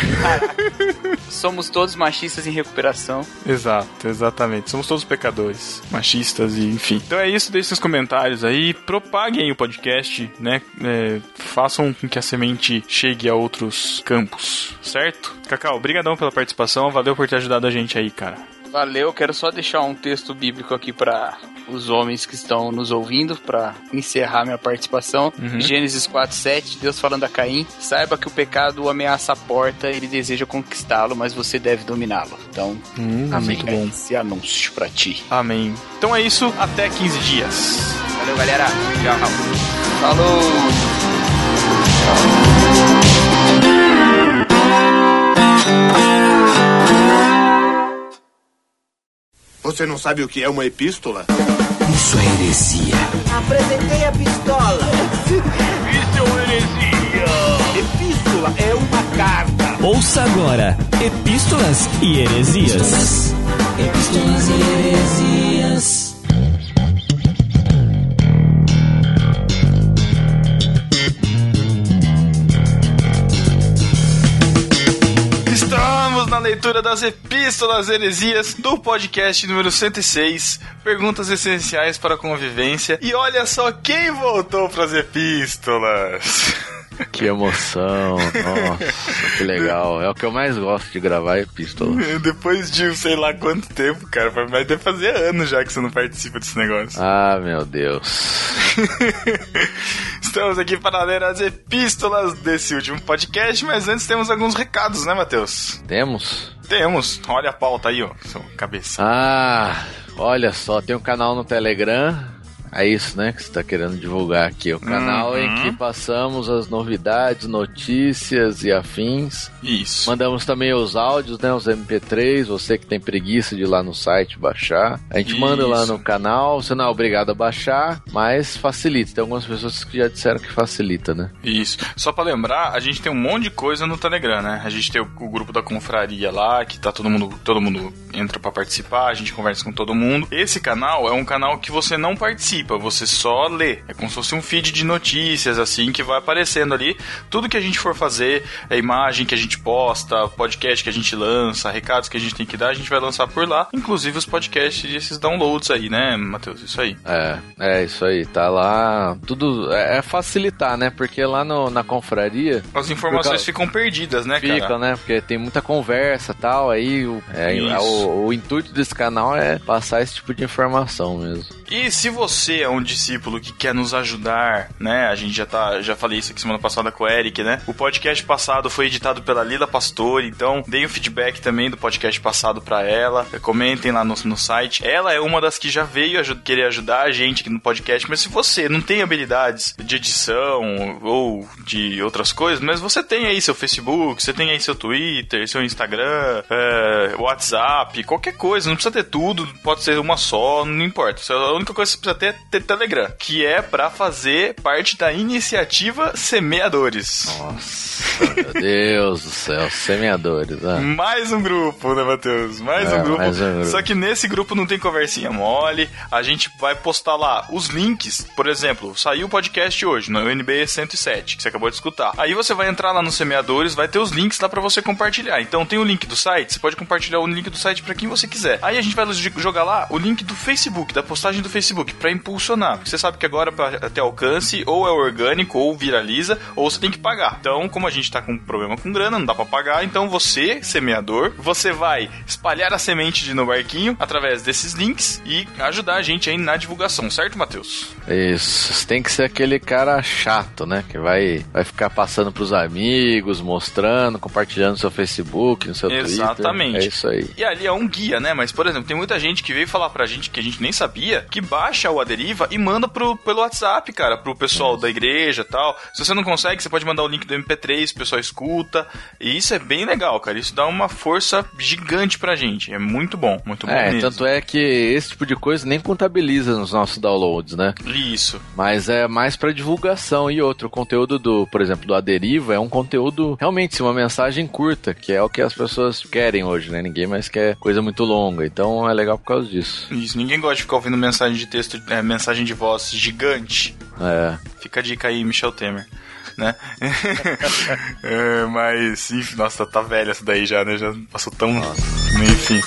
Somos todos machistas em recuperação. Exato, exatamente. Somos todos pecadores, machistas e enfim. Então é isso, deixem seus comentários aí, propaguem o podcast, né? É, façam com que a semente chegue a outros campos, certo? Cacau, obrigadão pela participação, valeu por ter ajudado a gente aí, cara. Valeu, quero só deixar um texto bíblico aqui para os homens que estão nos ouvindo, para encerrar minha participação. Uhum. Gênesis 4:7, Deus falando a Caim: Saiba que o pecado ameaça a porta, ele deseja conquistá-lo, mas você deve dominá-lo. Então, Hum, amém. muito bom. Esse anúncio para ti. Amém. Então é isso, até 15 dias. Valeu, galera. Tchau. Falou! Você não sabe o que é uma epístola? Isso é heresia. Apresentei a pistola. Isso é uma heresia! Epístola é uma carta. Ouça agora Epístolas e Heresias. Epístolas e Heresias. Leitura das epístolas heresias do podcast número 106, perguntas essenciais para a convivência. E olha só quem voltou pras epístolas. Que emoção, nossa, que legal. É o que eu mais gosto de gravar epístola. Depois de sei lá quanto tempo, cara, mas deve fazer anos já que você não participa desse negócio. Ah, meu Deus. Estamos aqui para ler as epístolas desse último podcast, mas antes temos alguns recados, né, Matheus? Temos? Temos. Olha a pauta aí, ó, cabeça. Ah, olha só, tem um canal no Telegram. É isso, né, que você está querendo divulgar aqui. O canal Uhum. em que passamos as novidades, notícias e afins. Isso. Mandamos também os áudios, né, os MP3, você que tem preguiça de ir lá no site baixar. A gente manda lá Isso. no canal, você não é obrigado a baixar, mas facilita. Tem algumas pessoas que já disseram que facilita, né? Isso. Só pra lembrar, a gente tem um monte de coisa no Telegram, né? A gente tem o, o grupo da confraria lá, que tá todo mundo, todo mundo entra pra participar, a gente conversa com todo mundo. Esse canal é um canal que você não participa, você só lê. É como se fosse um feed de notícias assim que vai aparecendo ali. Tudo que a gente for fazer, a imagem que a gente posta, podcast que a gente lança, recados que a gente tem que dar, a gente vai lançar por lá, inclusive os podcasts e esses downloads aí, né, Matheus? Isso aí. É, é isso aí, tá lá. Tudo é, é facilitar, né? Porque lá no- na confraria As informações causa- ficam perdidas, né, fica, cara? né? Porque tem muita conversa e tal. Aí o, é, é o, o intuito desse canal é passar esse tipo de informação mesmo. E se você é um discípulo que quer nos ajudar, né? A gente já tá, já falei isso aqui semana passada com o Eric, né? O podcast passado foi editado pela Lila Pastor, então deem o feedback também do podcast passado pra ela. Comentem lá no, no site. Ela é uma das que já veio aju- querer ajudar a gente aqui no podcast, mas se você não tem habilidades de edição ou de outras coisas, mas você tem aí seu Facebook, você tem aí seu Twitter, seu Instagram, é, WhatsApp, qualquer coisa, não precisa ter tudo, pode ser uma só, não importa. A única coisa que você precisa ter é Telegram, que é pra fazer parte da iniciativa Semeadores. Nossa, meu Deus do céu, semeadores, ah. Mais um grupo, né, Matheus? Mais, É, um grupo. mais um grupo. Só que nesse grupo não tem conversinha mole. A gente vai postar lá os links. Por exemplo, saiu o podcast hoje, no UNB 107, que você acabou de escutar. Aí você vai entrar lá nos semeadores, vai ter os links lá pra você compartilhar. Então tem o link do site, você pode compartilhar o link do site pra quem você quiser. Aí a gente vai jogar lá o link do Facebook, da postagem do Facebook, pra impulsionar. Porque você sabe que agora pra ter alcance, ou é orgânico, ou viraliza, ou você tem que pagar. Então, como a gente tá com um problema com grana, não dá pra pagar, então você, semeador, você vai espalhar a semente de no barquinho através desses links e ajudar a gente aí na divulgação, certo, Matheus? Isso, você tem que ser aquele cara chato, né? Que vai, vai ficar passando pros amigos, mostrando, compartilhando no seu Facebook, no seu Exatamente. Twitter. É isso aí. E ali é um guia, né? Mas, por exemplo, tem muita gente que veio falar pra gente que a gente nem sabia, que baixa o Aderiva e manda pro, pelo WhatsApp, cara, pro pessoal da igreja e tal. Se você não consegue, você pode mandar o link do MP3, o pessoal escuta. E isso é bem legal, cara. Isso dá uma força gigante pra gente. É muito bom, muito bom É, mesmo. tanto é que esse tipo de coisa nem contabiliza nos nossos downloads, né? Isso. Mas é mais pra divulgação e outro o conteúdo do, por exemplo, do Aderiva é um conteúdo realmente uma mensagem curta, que é o que as pessoas querem hoje, né? Ninguém mais quer coisa muito longa, então é legal por causa disso. Isso. Ninguém gosta de ficar ouvindo mensagem de texto, é, mensagem de voz gigante. É. Fica a dica aí, Michel Temer. Né? É, mas, enfim, nossa, tá velha essa daí já, né? Já passou tão. Enfim.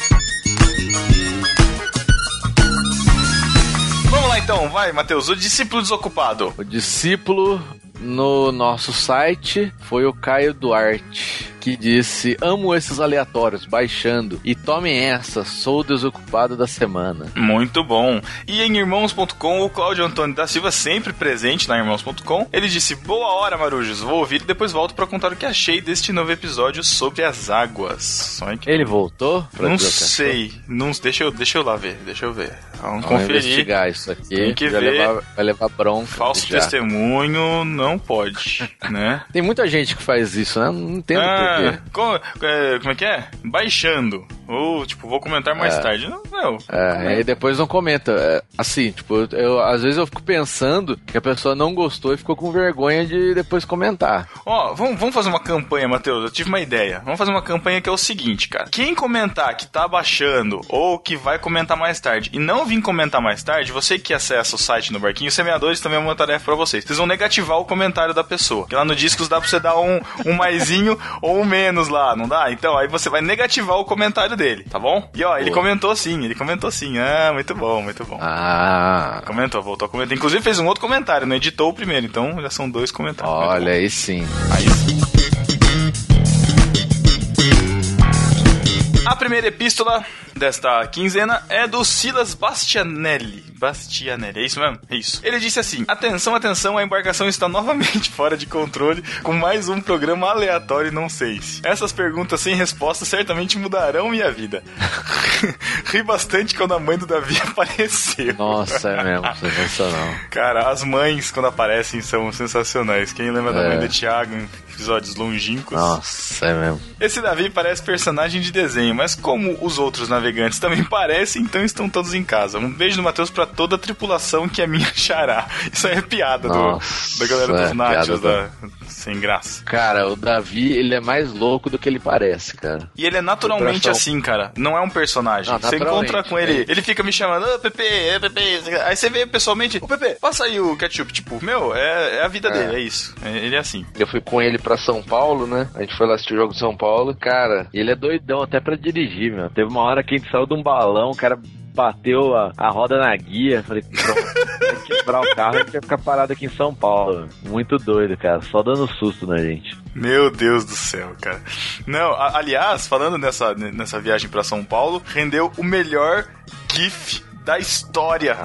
Vamos lá então, vai, Matheus. O discípulo desocupado. O discípulo no nosso site foi o Caio Duarte, que disse: Amo esses aleatórios, baixando. E tomem essa, sou o desocupado da semana. Muito bom. E em irmãos.com, o Cláudio Antônio da Silva, sempre presente na irmãos.com, ele disse: Boa hora, Marujos. Vou ouvir e depois volto pra contar o que achei deste novo episódio sobre as águas. Que Ele voltou? Não sei. Não, deixa, eu, deixa eu lá ver. Deixa eu ver. Vamos, Vamos conferir. investigar isso aqui. Tem que vai, ver. Levar, vai levar bronca. Falso já. testemunho não pode, né? Tem muita gente que faz isso, né? Não entendo Ah, quê. como, é, como é que é? Baixando. Ou, tipo, vou comentar mais É. tarde. Não, meu. É, aí depois não comenta. É, assim, tipo, eu, eu- às vezes eu fico pensando que a pessoa não gostou e ficou com vergonha de depois comentar. Ó, vamos, vamos fazer uma campanha, Matheus. Eu tive uma ideia. Vamos fazer uma campanha que é o seguinte, cara. Quem comentar que tá baixando ou que vai comentar mais tarde e não vir comentar mais tarde, você que acessa o site no Barquinho, semeadores também é uma tarefa pra vocês. Vocês vão negativar o comentário da pessoa. Porque lá no Discos dá pra você dar um, um maisinho ou um menos lá, não dá? Então aí você vai negativar o comentário dele, tá bom? E ó, ele Boa. comentou sim, ele comentou sim. Ah, muito bom, muito bom. Ah, Comentou, voltou a comentar. Inclusive fez um outro comentário, não editou o primeiro, então já são dois comentários. Olha aí sim. Aí sim. A primeira epístola desta quinzena é do Silas Bastianelli. Bastianelli, é isso mesmo? É isso. Ele disse assim: Atenção, atenção, a embarcação está novamente fora de controle com mais um programa aleatório não sei se. Essas perguntas sem resposta certamente mudarão minha vida. Ri bastante quando a mãe do Davi apareceu. Nossa, é mesmo, sensacional. Cara, as mães quando aparecem são sensacionais. Quem lembra da É. mãe do Thiago episódios longínquos? Nossa, é mesmo. Esse Davi parece personagem de desenho, mas como os outros navegantes também parecem, então estão todos em casa. Um beijo do Matheus pra toda a tripulação que é minha xará. Isso aí é piada do- Nossa, da galera dos é, da... sem graça. Cara, o Davi, ele é mais louco do que ele parece, cara. E ele é naturalmente Coração. assim, cara. Não é um personagem. Não, você naturalmente, encontra com ele, é. ele fica me chamando, ô Pepe, é Pepe. Aí você vê pessoalmente, ô Pepe, passa aí o ketchup. Tipo, meu, é, é a vida É. dele, é isso. É- ele é assim. Eu fui com ele pra São Paulo, né? A gente foi lá assistir o jogo de São Paulo. Cara, ele é doidão até pra dirigir, meu. Teve uma hora que a gente saiu de um balão, o cara bateu a, a roda na guia. Falei, pronto, quebrar o carro, a gente vai ficar parado aqui em São Paulo. Muito doido, cara. Só dando susto na gente. Meu Deus do céu, cara. Não, a- aliás, falando nessa, nessa viagem pra São Paulo, rendeu o melhor GIF da história.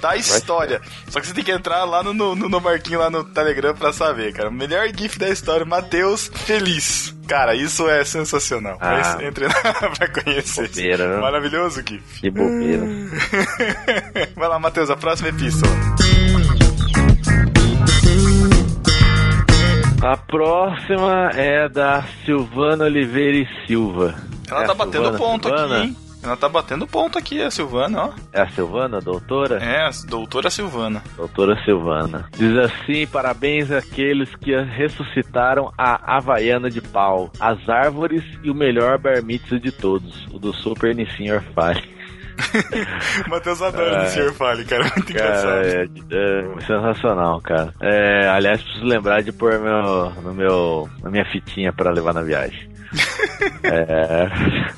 Da história. Só que você tem que entrar lá no, no, no barquinho, lá no Telegram pra saber, cara. O melhor GIF da história, Matheus feliz. Cara, isso é sensacional. Ah. Mas entre lá pra conhecer. Bobeira, né? Maravilhoso GIF. Que bobeira. Vai lá, Matheus, a próxima epístola. A próxima é da Silvana Oliveira e Silva. Ela É tá batendo Silvana ponto Silvana? aqui, hein? Ela tá batendo ponto aqui, a Silvana, ó. É a Silvana, doutora? É, a doutora Silvana. Doutora Silvana. Diz assim: parabéns àqueles que ressuscitaram a Havaiana de pau, as árvores e o melhor bar de todos, o do Super Nissin Orfale. Matheus adora É. o Sr. Fale, cara. Muito engraçado. Cara, é, é sensacional, cara. É, aliás, preciso lembrar de pôr meu, no meu, na minha fitinha para levar na viagem. É,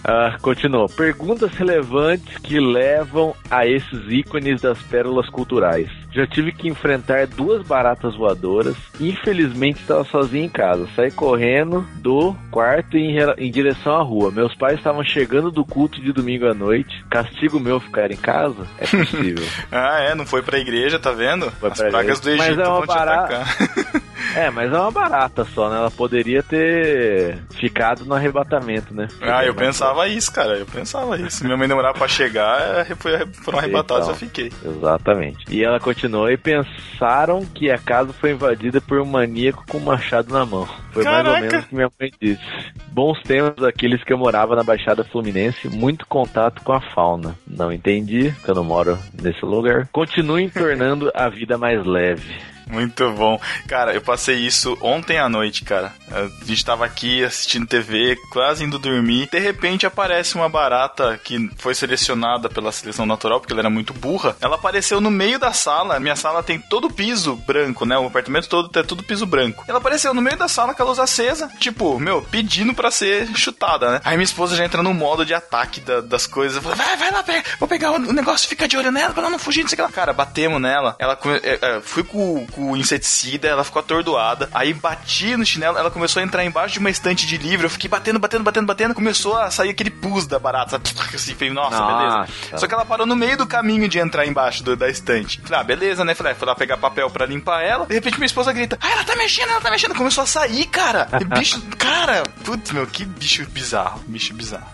ah, continua. Perguntas relevantes que levam a esses ícones das pérolas culturais. Já tive que enfrentar duas baratas voadoras. Infelizmente estava sozinho em casa. Saí correndo do quarto em, em direção à rua. Meus pais estavam chegando do culto de domingo à noite. Castigo meu ficar em casa? É possível. Ah, é, não foi pra igreja, tá vendo? Foi As pra pragas do igreja. Egito Mas é uma barata-. É, mas é uma barata só, né? Ela poderia ter ficado no arrebatamento, né? Ah, eu pensava isso, cara. Eu pensava isso. Se minha mãe demorar pra chegar, é, foi, foram arrebatados, Então. eu fiquei. Exatamente. E ela continuou e pensaram que a casa foi invadida por um maníaco com um machado na mão. Foi mais ou Caraca. menos o que minha mãe disse. Bons tempos aqueles que eu morava na Baixada Fluminense, muito contato com a fauna. Não entendi, porque eu não moro nesse lugar. Continuem tornando a vida mais leve. Muito bom. Cara, eu passei isso ontem à noite, cara. A gente tava aqui assistindo TV, quase indo dormir. De repente aparece uma barata que foi selecionada pela seleção natural, porque ela era muito burra. Ela apareceu no meio da sala. Minha sala tem todo piso branco, né? O apartamento todo tem tudo piso branco. Ela apareceu no meio da sala com a luz acesa, tipo, meu, pedindo pra ser chutada, né? Aí minha esposa já entra no modo de ataque da- das coisas. Vai, vai lá, pega, vou pegar o negócio, fica de olho nela pra ela não fugir, não sei o que lá. Cara, batemos nela. Ela é, é, fui com, com o inseticida, ela ficou atordoada. Aí bati no chinelo, ela começou a entrar embaixo de uma estante de livro. Eu fiquei batendo, batendo, batendo, batendo. Começou a sair aquele pus da barata, sabe? Assim, falei, nossa, Nossa. beleza. Só que ela parou no meio do caminho de entrar embaixo do- da estante. Falei, ah, beleza, né? Falei, ah, fui lá pegar papel pra limpar ela. De repente minha esposa grita, ah, ela tá mexendo, ela tá mexendo. Começou a sair, cara. E bicho, cara, putz, meu, que bicho bizarro, bicho bizarro.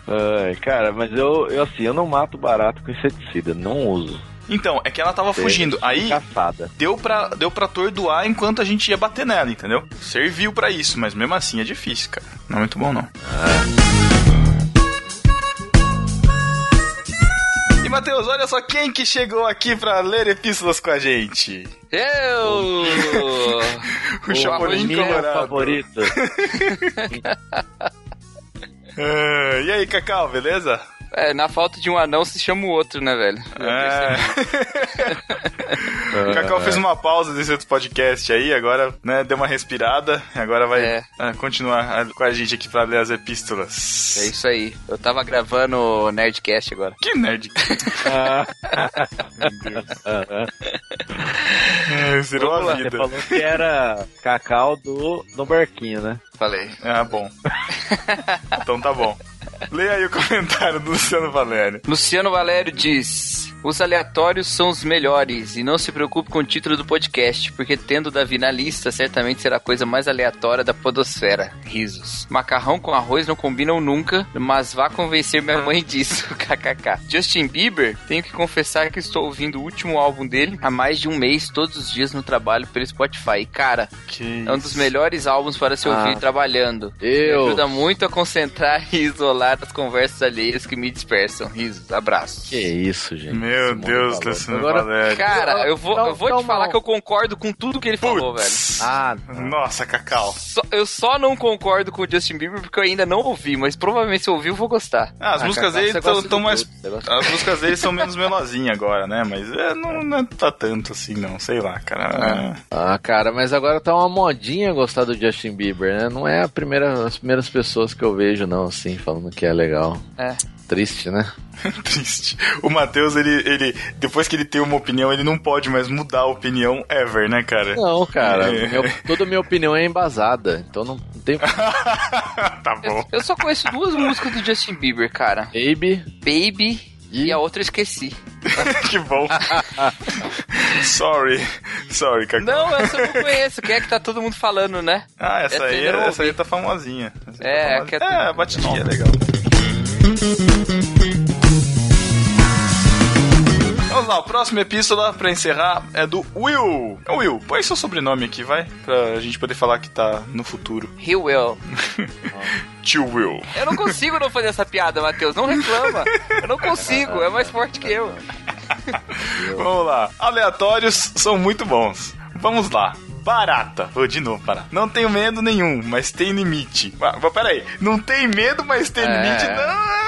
Ai, cara, mas eu, eu assim, eu não mato barato com inseticida, não uso. Então, é que ela tava fugindo. Aí Caçada. deu pra, deu pra atordoar enquanto a gente ia bater nela, entendeu? Serviu pra isso, mas mesmo assim é difícil, cara. Não é muito bom, não. Matheus, olha só quem que chegou aqui pra ler epístolas com a gente. Eu! O Chapolin Minha Colorado. favorita. Ah, e aí, Cacau, beleza? É, na falta de um anão se chama o outro, né, velho? É. o Cacau fez uma pausa desse outro podcast aí, agora, né, deu uma respirada, agora vai É. ah, continuar com a gente aqui pra ler as epístolas. É isso aí. Eu tava gravando o Nerdcast agora. Que nerd. Meu Deus. É, zerou a lá, Você vida. falou que era cacau do, do barquinho, né? Falei. Ah, bom. então tá bom. Leia aí o comentário do Luciano Valério. Luciano Valério diz: Os aleatórios são os melhores e não se preocupe com o título do podcast, porque tendo Davi na lista, certamente será a coisa mais aleatória da podosfera. Risos. Macarrão com arroz não combinam nunca, mas vá convencer minha mãe disso. KKK. Justin Bieber, tenho que confessar que estou ouvindo o último álbum dele há mais de um mês, todos os dias no trabalho pelo Spotify. E, Cara, Que é um dos melhores álbuns para se ouvir Ah. trabalhando. Me Eu. ajuda muito a concentrar e isolar as conversas alheias que me dispersam. Risos, abraços. Que isso, gente. Meu Esse mundo Deus, tá. Luciano Agora, Valério. Cara, eu vou, Não, eu vou não, te falar não. que eu concordo com tudo que ele falou, velho. Ah, Nossa, Cacau. Só- eu só não concordo com o Justin Bieber porque eu ainda não ouvi, mas provavelmente se eu ouvir eu vou gostar. Ah, as Ah, músicas dele estão mais. As músicas dele são menos melosinhas agora, né? Mas é, não, não tá tanto assim, não. Sei lá, cara. Ah, cara, mas agora tá uma modinha gostar do Justin Bieber, né? Não é a primeira, as primeiras pessoas que eu vejo, não, assim, falando que é legal. É. Triste, né? É triste. O Matheus, ele, ele. Depois que ele tem uma opinião, ele não pode mais mudar a opinião ever, né, cara? Não, cara, É. meu- toda a minha opinião é embasada, então não, não tem tá bom. Eu, eu só conheço duas músicas do Justin Bieber, cara. baby Baby e, e a outra eu esqueci. que bom. sorry. Sorry, Cacau. Não, essa eu não conheço. Quem é que tá todo mundo falando, né? Ah, essa, Essa aí, não essa aí tá famosinha. Essa É, tá famosinha. que é- é, a batidinha é legal. Vamos lá, o próximo epístola pra encerrar é do Will. Ô, Will, põe seu sobrenome aqui, vai? Pra gente poder falar que tá no futuro. He will. Tio Will. Eu não consigo não fazer essa piada, Matheus. Não reclama. Eu não consigo. É mais forte que eu. Vamos lá. Aleatórios são muito bons. Vamos lá. Barata. Vou de novo, barata. Não tenho medo nenhum, mas tem limite. Ah, mas peraí. Não tem medo, mas tem É. limite? Não.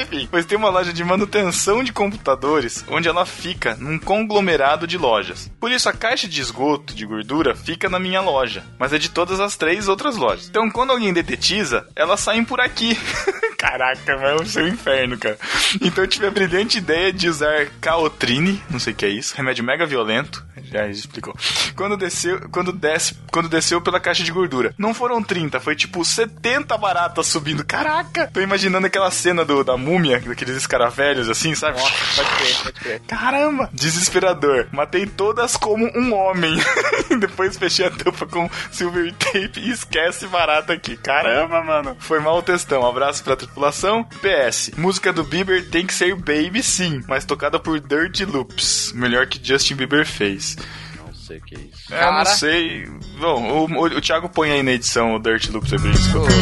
Enfim. Pois tem uma loja de manutenção de computadores onde ela fica num conglomerado de lojas. Por isso a caixa de esgoto de gordura fica na minha loja, mas é de todas as três outras lojas. Então quando alguém detetiza, elas saem por aqui. Caraca, vai ser um inferno, cara. Então eu tive a brilhante ideia de usar Caotrine, não sei o que é isso, remédio mega violento, já explicou. Quando desceu, quando desce, quando desceu pela caixa de gordura. Não foram 30, foi tipo 70 baratas subindo. Caraca! Tô imaginando aquela cena do, da múmia, daqueles escaravelhos assim, sabe? Pode crer, pode crer. Caramba! Desesperador. Matei todas como um homem. Depois fechei a tampa com silver tape e esquece barata aqui. Caramba, mano. Foi mal o textão. Abraço pra tripulação. PS. Música do Bieber tem que ser Baby sim, mas tocada por Dirty Loops. Melhor que Justin Bieber fez. Não sei o que é isso. É, eu Cara. não sei. Bom, o, o, o Thiago põe aí na edição o Dirty Loops aí pra gente escutar.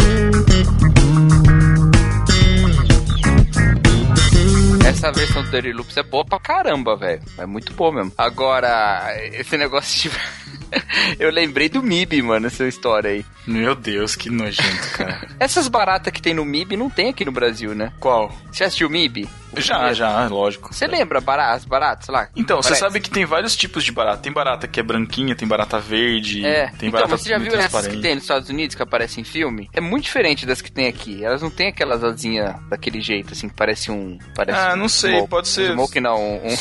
Essa versão do Dirty Loops é boa pra caramba, velho. É muito boa mesmo. Agora, esse negócio de. Eu lembrei do MIB, mano, essa história aí. Meu Deus, que nojento, cara. Essas baratas que tem no MIB não tem aqui no Brasil, né? Qual? Você assistiu o MIB? O Já, primeiro? já, lógico. Você lembra bara- as baratas lá? Então, você sabe que tem vários tipos de barata. Tem barata que é branquinha, tem barata verde, É, tem então, barata você já viu essas que tem nos Estados Unidos que aparecem em filme? É muito diferente das que tem aqui. Elas não têm aquelas asinhas daquele jeito, assim, que parece um. Parece Ah, um não sei, smoke. pode ser. Um smoke não, um, um, um.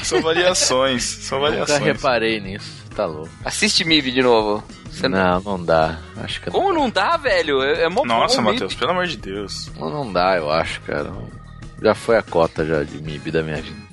São variações, são Nunca variações. reparei nisso. Tá louco. Assiste MIB de novo. Você não... Não, não dá. Acho que Como não dá, velho? É, é mó Nossa, bom Matheus, pelo amor de Deus. não, não dá, eu acho, cara. Já foi a cota já de MIB da minha vida.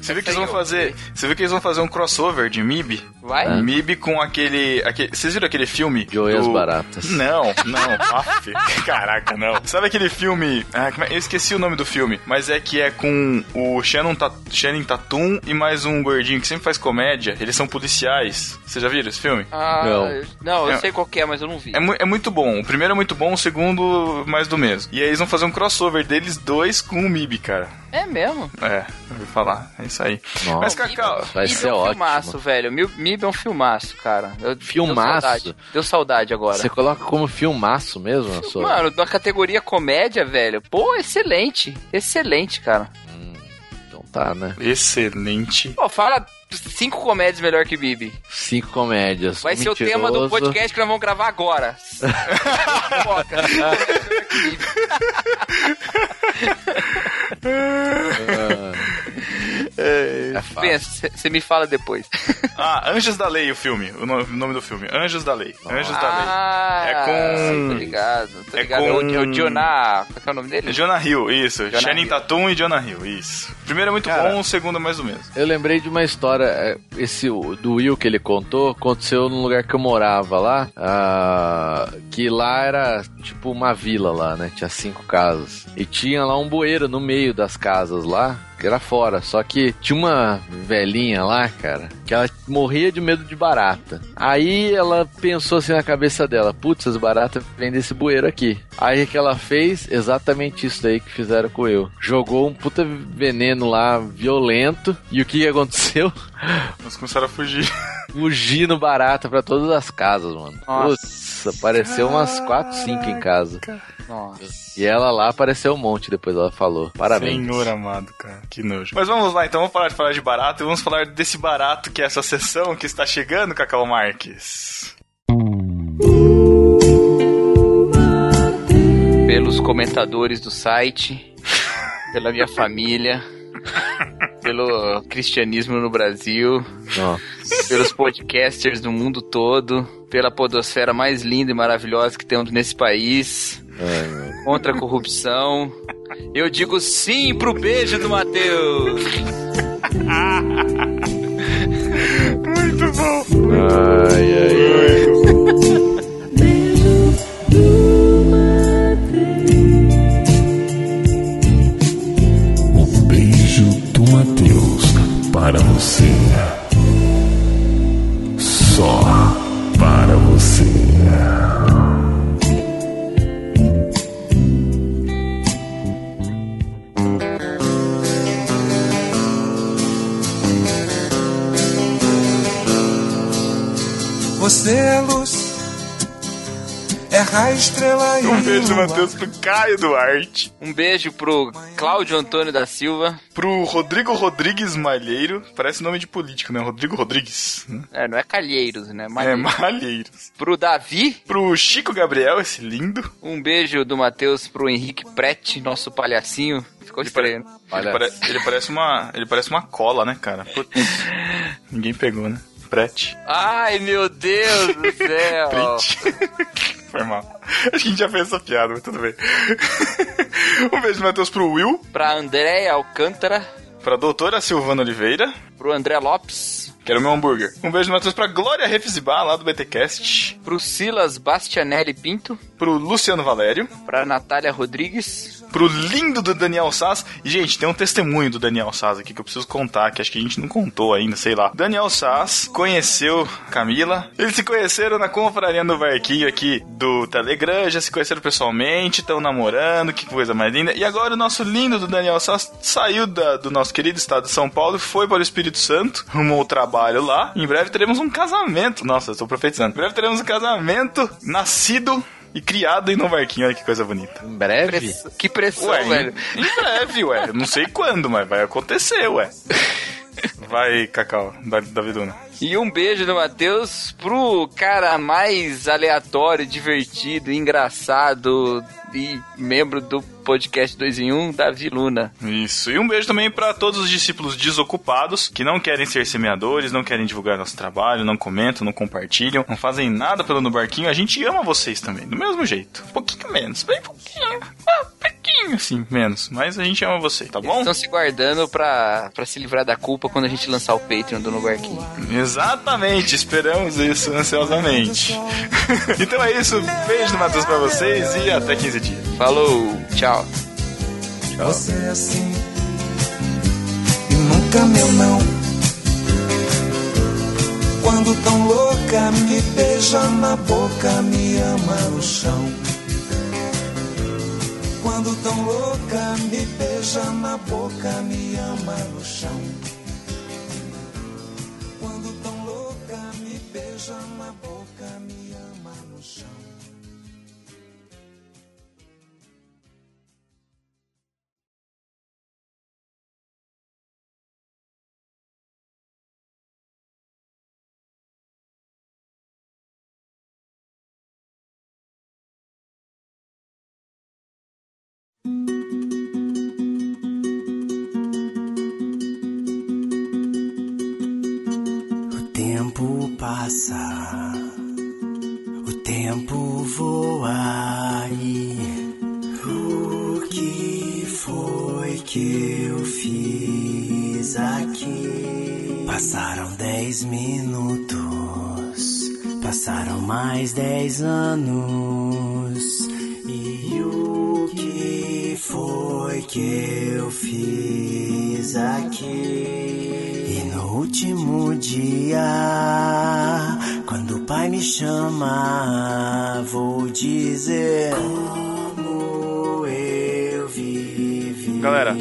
Você viu que eles vão fazer. Você viu que eles vão fazer um crossover de MIB? Vai? É. MIB com aquele, aquele. Vocês viram aquele filme? Joey as Baratas. Não, não. Aff. Caraca, não. Sabe aquele filme. Ah, como é- eu esqueci o nome do filme, mas é que é com o Shannon, Ta... Shannon Tatum e mais um gordinho que sempre faz comédia. Eles são policiais. Vocês já viram esse filme? Ah, Não. eu- não, eu É. sei qual que é, mas eu não vi. É, mu- é muito bom. O primeiro é muito bom, o segundo mais do mesmo. E aí eles vão fazer um crossover deles dois com o MIB, cara. É mesmo? É, eu ouvi falar. É isso aí. Nossa, Mas, Cacau, vai Mib ser é um ótimo. filmaço, velho. Mib é um filmaço, cara. Eu- Filmaço? Deu saudade, deu saudade agora. Você coloca como filmaço mesmo na sua? Mano, da categoria comédia, velho. Pô, excelente. Excelente, cara. Tá, né? excelente. Pô, fala cinco comédias melhor que Bibi. Cinco comédias. Vai ser o tema do Mentiroso. podcast que nós vamos gravar agora. Foca. É fácil. Pensa, você me fala depois. Ah, Anjos da Lei, o filme. O no- o nome do filme. Anjos da Lei. Anjos da Lei. Ah, É com- Tô ligado, tô é ligado. com- É o, é Jonah... Qual que é o nome dele? Jonah Hill, isso. Jonah Channing Hill. Tatum e Jonah Hill, isso. O primeiro é muito Cara. bom, o segundo é mais ou menos. Eu lembrei de uma história, é, esse do Will que ele contou, aconteceu num lugar que eu morava lá, ah, que lá era tipo uma vila lá, né? Tinha cinco casas. E tinha lá um bueiro no meio das casas lá, era fora. Só que tinha uma velhinha lá, cara, que ela morria de medo de barata. Aí ela pensou assim na cabeça dela, putz, as baratas vêm desse bueiro aqui. Aí o que ela fez? Exatamente isso daí que fizeram com eu. Jogou um puta veneno lá violento. E o que aconteceu? Nós começaram a fugir. Fugindo barata pra todas as casas, mano. Nossa. Putz, apareceu umas 4, 5 em casa. Nossa. E ela lá apareceu um monte, depois ela falou. Parabéns. Senhor amado, cara. Que nojo. Mas vamos lá, então vamos parar de falar de barato e vamos falar desse barato que é essa sessão que está chegando, Cacau Marques. Pelos comentadores do site, pela minha família, pelo cristianismo no Brasil, Ó, pelos podcasters do mundo todo, pela podosfera mais linda e maravilhosa que temos nesse país, meu. contra a corrupção. Eu digo sim pro beijo do Matheus. Muito bom. ai, ai. O beijo do Matheus para você. É raio, estrela e Um beijo. Matheus pro Caio Duarte, Um beijo pro Cláudio Antônio da Silva. pro Rodrigo Rodrigues Malheiro. Parece nome de político, né? Rodrigo Rodrigues. né? É, não é Calheiros, né? É, Malheiros. Pro Davi. Pro Chico Gabriel, esse lindo. Um beijo do Matheus pro Henrique Prete, nosso palhacinho. Ficou estranho. né? Ele, pare- ele parece uma, ele parece uma cola, né, cara? Putz. Ninguém pegou, né? Prete. Ai, meu Deus do céu. Prete. Foi mal. Acho que a gente já fez essa piada, mas tudo bem. um beijo Matheus pro Will, pra Andréia Alcântara. pra doutora Silvana Oliveira, Pro André Lopes. que era o meu hambúrguer. Um beijo Matheus pra Glória Refzibá, lá do BTcast, Pro Silas Bastianelli Pinto. pro Luciano Valério, Pra Natália Rodrigues. pro lindo do Daniel Sass. E, gente, tem um testemunho do Daniel Sass aqui que eu preciso contar, que acho que a gente não contou ainda, sei lá. Daniel Sass conheceu Camila. Eles se conheceram na confraria no Barquinho aqui do Telegram, já se conheceram pessoalmente, estão namorando, que coisa mais linda. E agora o nosso lindo do Daniel Sass saiu da- do nosso querido estado de São Paulo e foi para o Espírito Santo, arrumou o trabalho lá. Em breve teremos um casamento. Nossa, eu estou profetizando. Em breve teremos um casamento nascido e criado em Novo Barquinho. Olha que coisa bonita. Em breve? Press- Que pressão, Ué, velho. em, em breve, ué. Eu Não sei quando, mas vai acontecer, ué. Vai, Cacau, da, Daviduna. E um beijo do Matheus pro cara mais aleatório, divertido, engraçado e membro do podcast 2 em 1, Davi Luna. Isso. E um beijo também pra todos os discípulos desocupados que não querem ser semeadores, não querem divulgar nosso trabalho, não comentam, não compartilham, não fazem nada pelo No Barquinho. A gente ama vocês também, do mesmo jeito. Um pouquinho menos, bem pouquinho. Ah, pouquinho, assim, menos. Mas a gente ama vocês, tá bom? Estão se guardando pra, pra se livrar da culpa quando a gente lançar o Patreon do No Barquinho. Exatamente, esperamos isso ansiosamente. então é isso, beijo do Matheus pra vocês e até 15 dias. Falou, tchau. Você é assim e nunca meu não. Quando tão louca me beija na boca, me ama no chão. Quando tão louca, me beija na boca, me ama no chão. Que eu fiz aqui? Passaram dez minutos, passaram mais dez anos e o que foi que eu fiz aqui? E no último dia, quando o pai me chama, vou dizer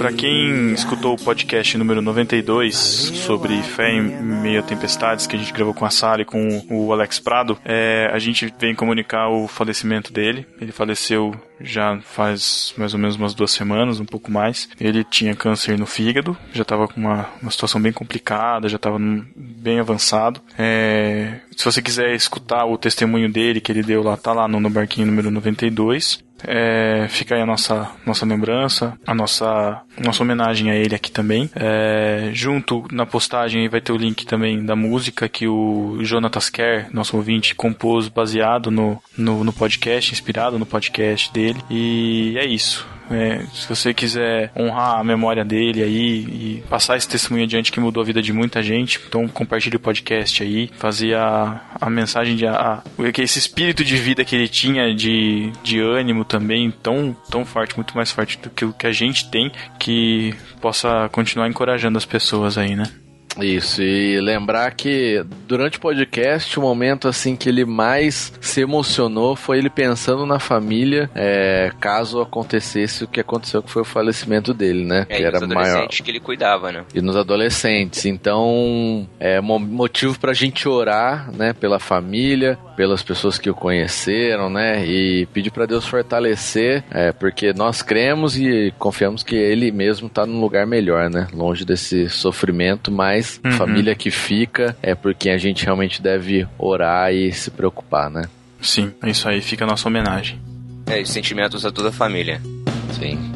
pra quem escutou o podcast número 92 sobre fé em meio a tempestades que a gente gravou com a Sara e com o Alex Prado, é, a gente vem comunicar o falecimento dele. Ele faleceu já faz mais ou menos umas duas semanas, um pouco mais. Ele tinha câncer no fígado, já estava com uma, uma situação bem complicada, já estava bem avançado. É, se você quiser escutar o testemunho dele que ele deu lá, tá lá no, no barquinho número 92. É, fica aí a nossa, nossa lembrança, a nossa, nossa homenagem a ele aqui também. É, junto na postagem vai ter o link também da música que o Jonatas Kerr, nosso ouvinte, compôs baseado no, no, no podcast, inspirado no podcast dele. E é isso. É, se você quiser honrar a memória dele aí e passar esse testemunho adiante que mudou a vida de muita gente, então compartilhe o podcast aí, fazer a, a mensagem de a, a- esse espírito de vida que ele tinha de, de ânimo também tão, tão forte, muito mais forte do que o que a gente tem, que possa continuar encorajando as pessoas aí, né? Isso, e lembrar que durante o podcast, o momento assim que ele mais se emocionou foi ele pensando na família, é, caso acontecesse o que aconteceu, que foi o falecimento dele, né? É, que e era os maior. adolescentes que ele cuidava, né? E nos adolescentes. Então, é mo- motivo pra gente orar, né, pela família, pelas pessoas que o conheceram, né, e pedir pra Deus fortalecer, é, porque nós cremos e confiamos que ele mesmo tá num lugar melhor, né, longe desse sofrimento, mas a Uhum. família que fica é por quem a gente realmente deve orar e se preocupar, né? Sim, é isso aí, fica a nossa homenagem. É, e sentimentos a toda a família. Sim.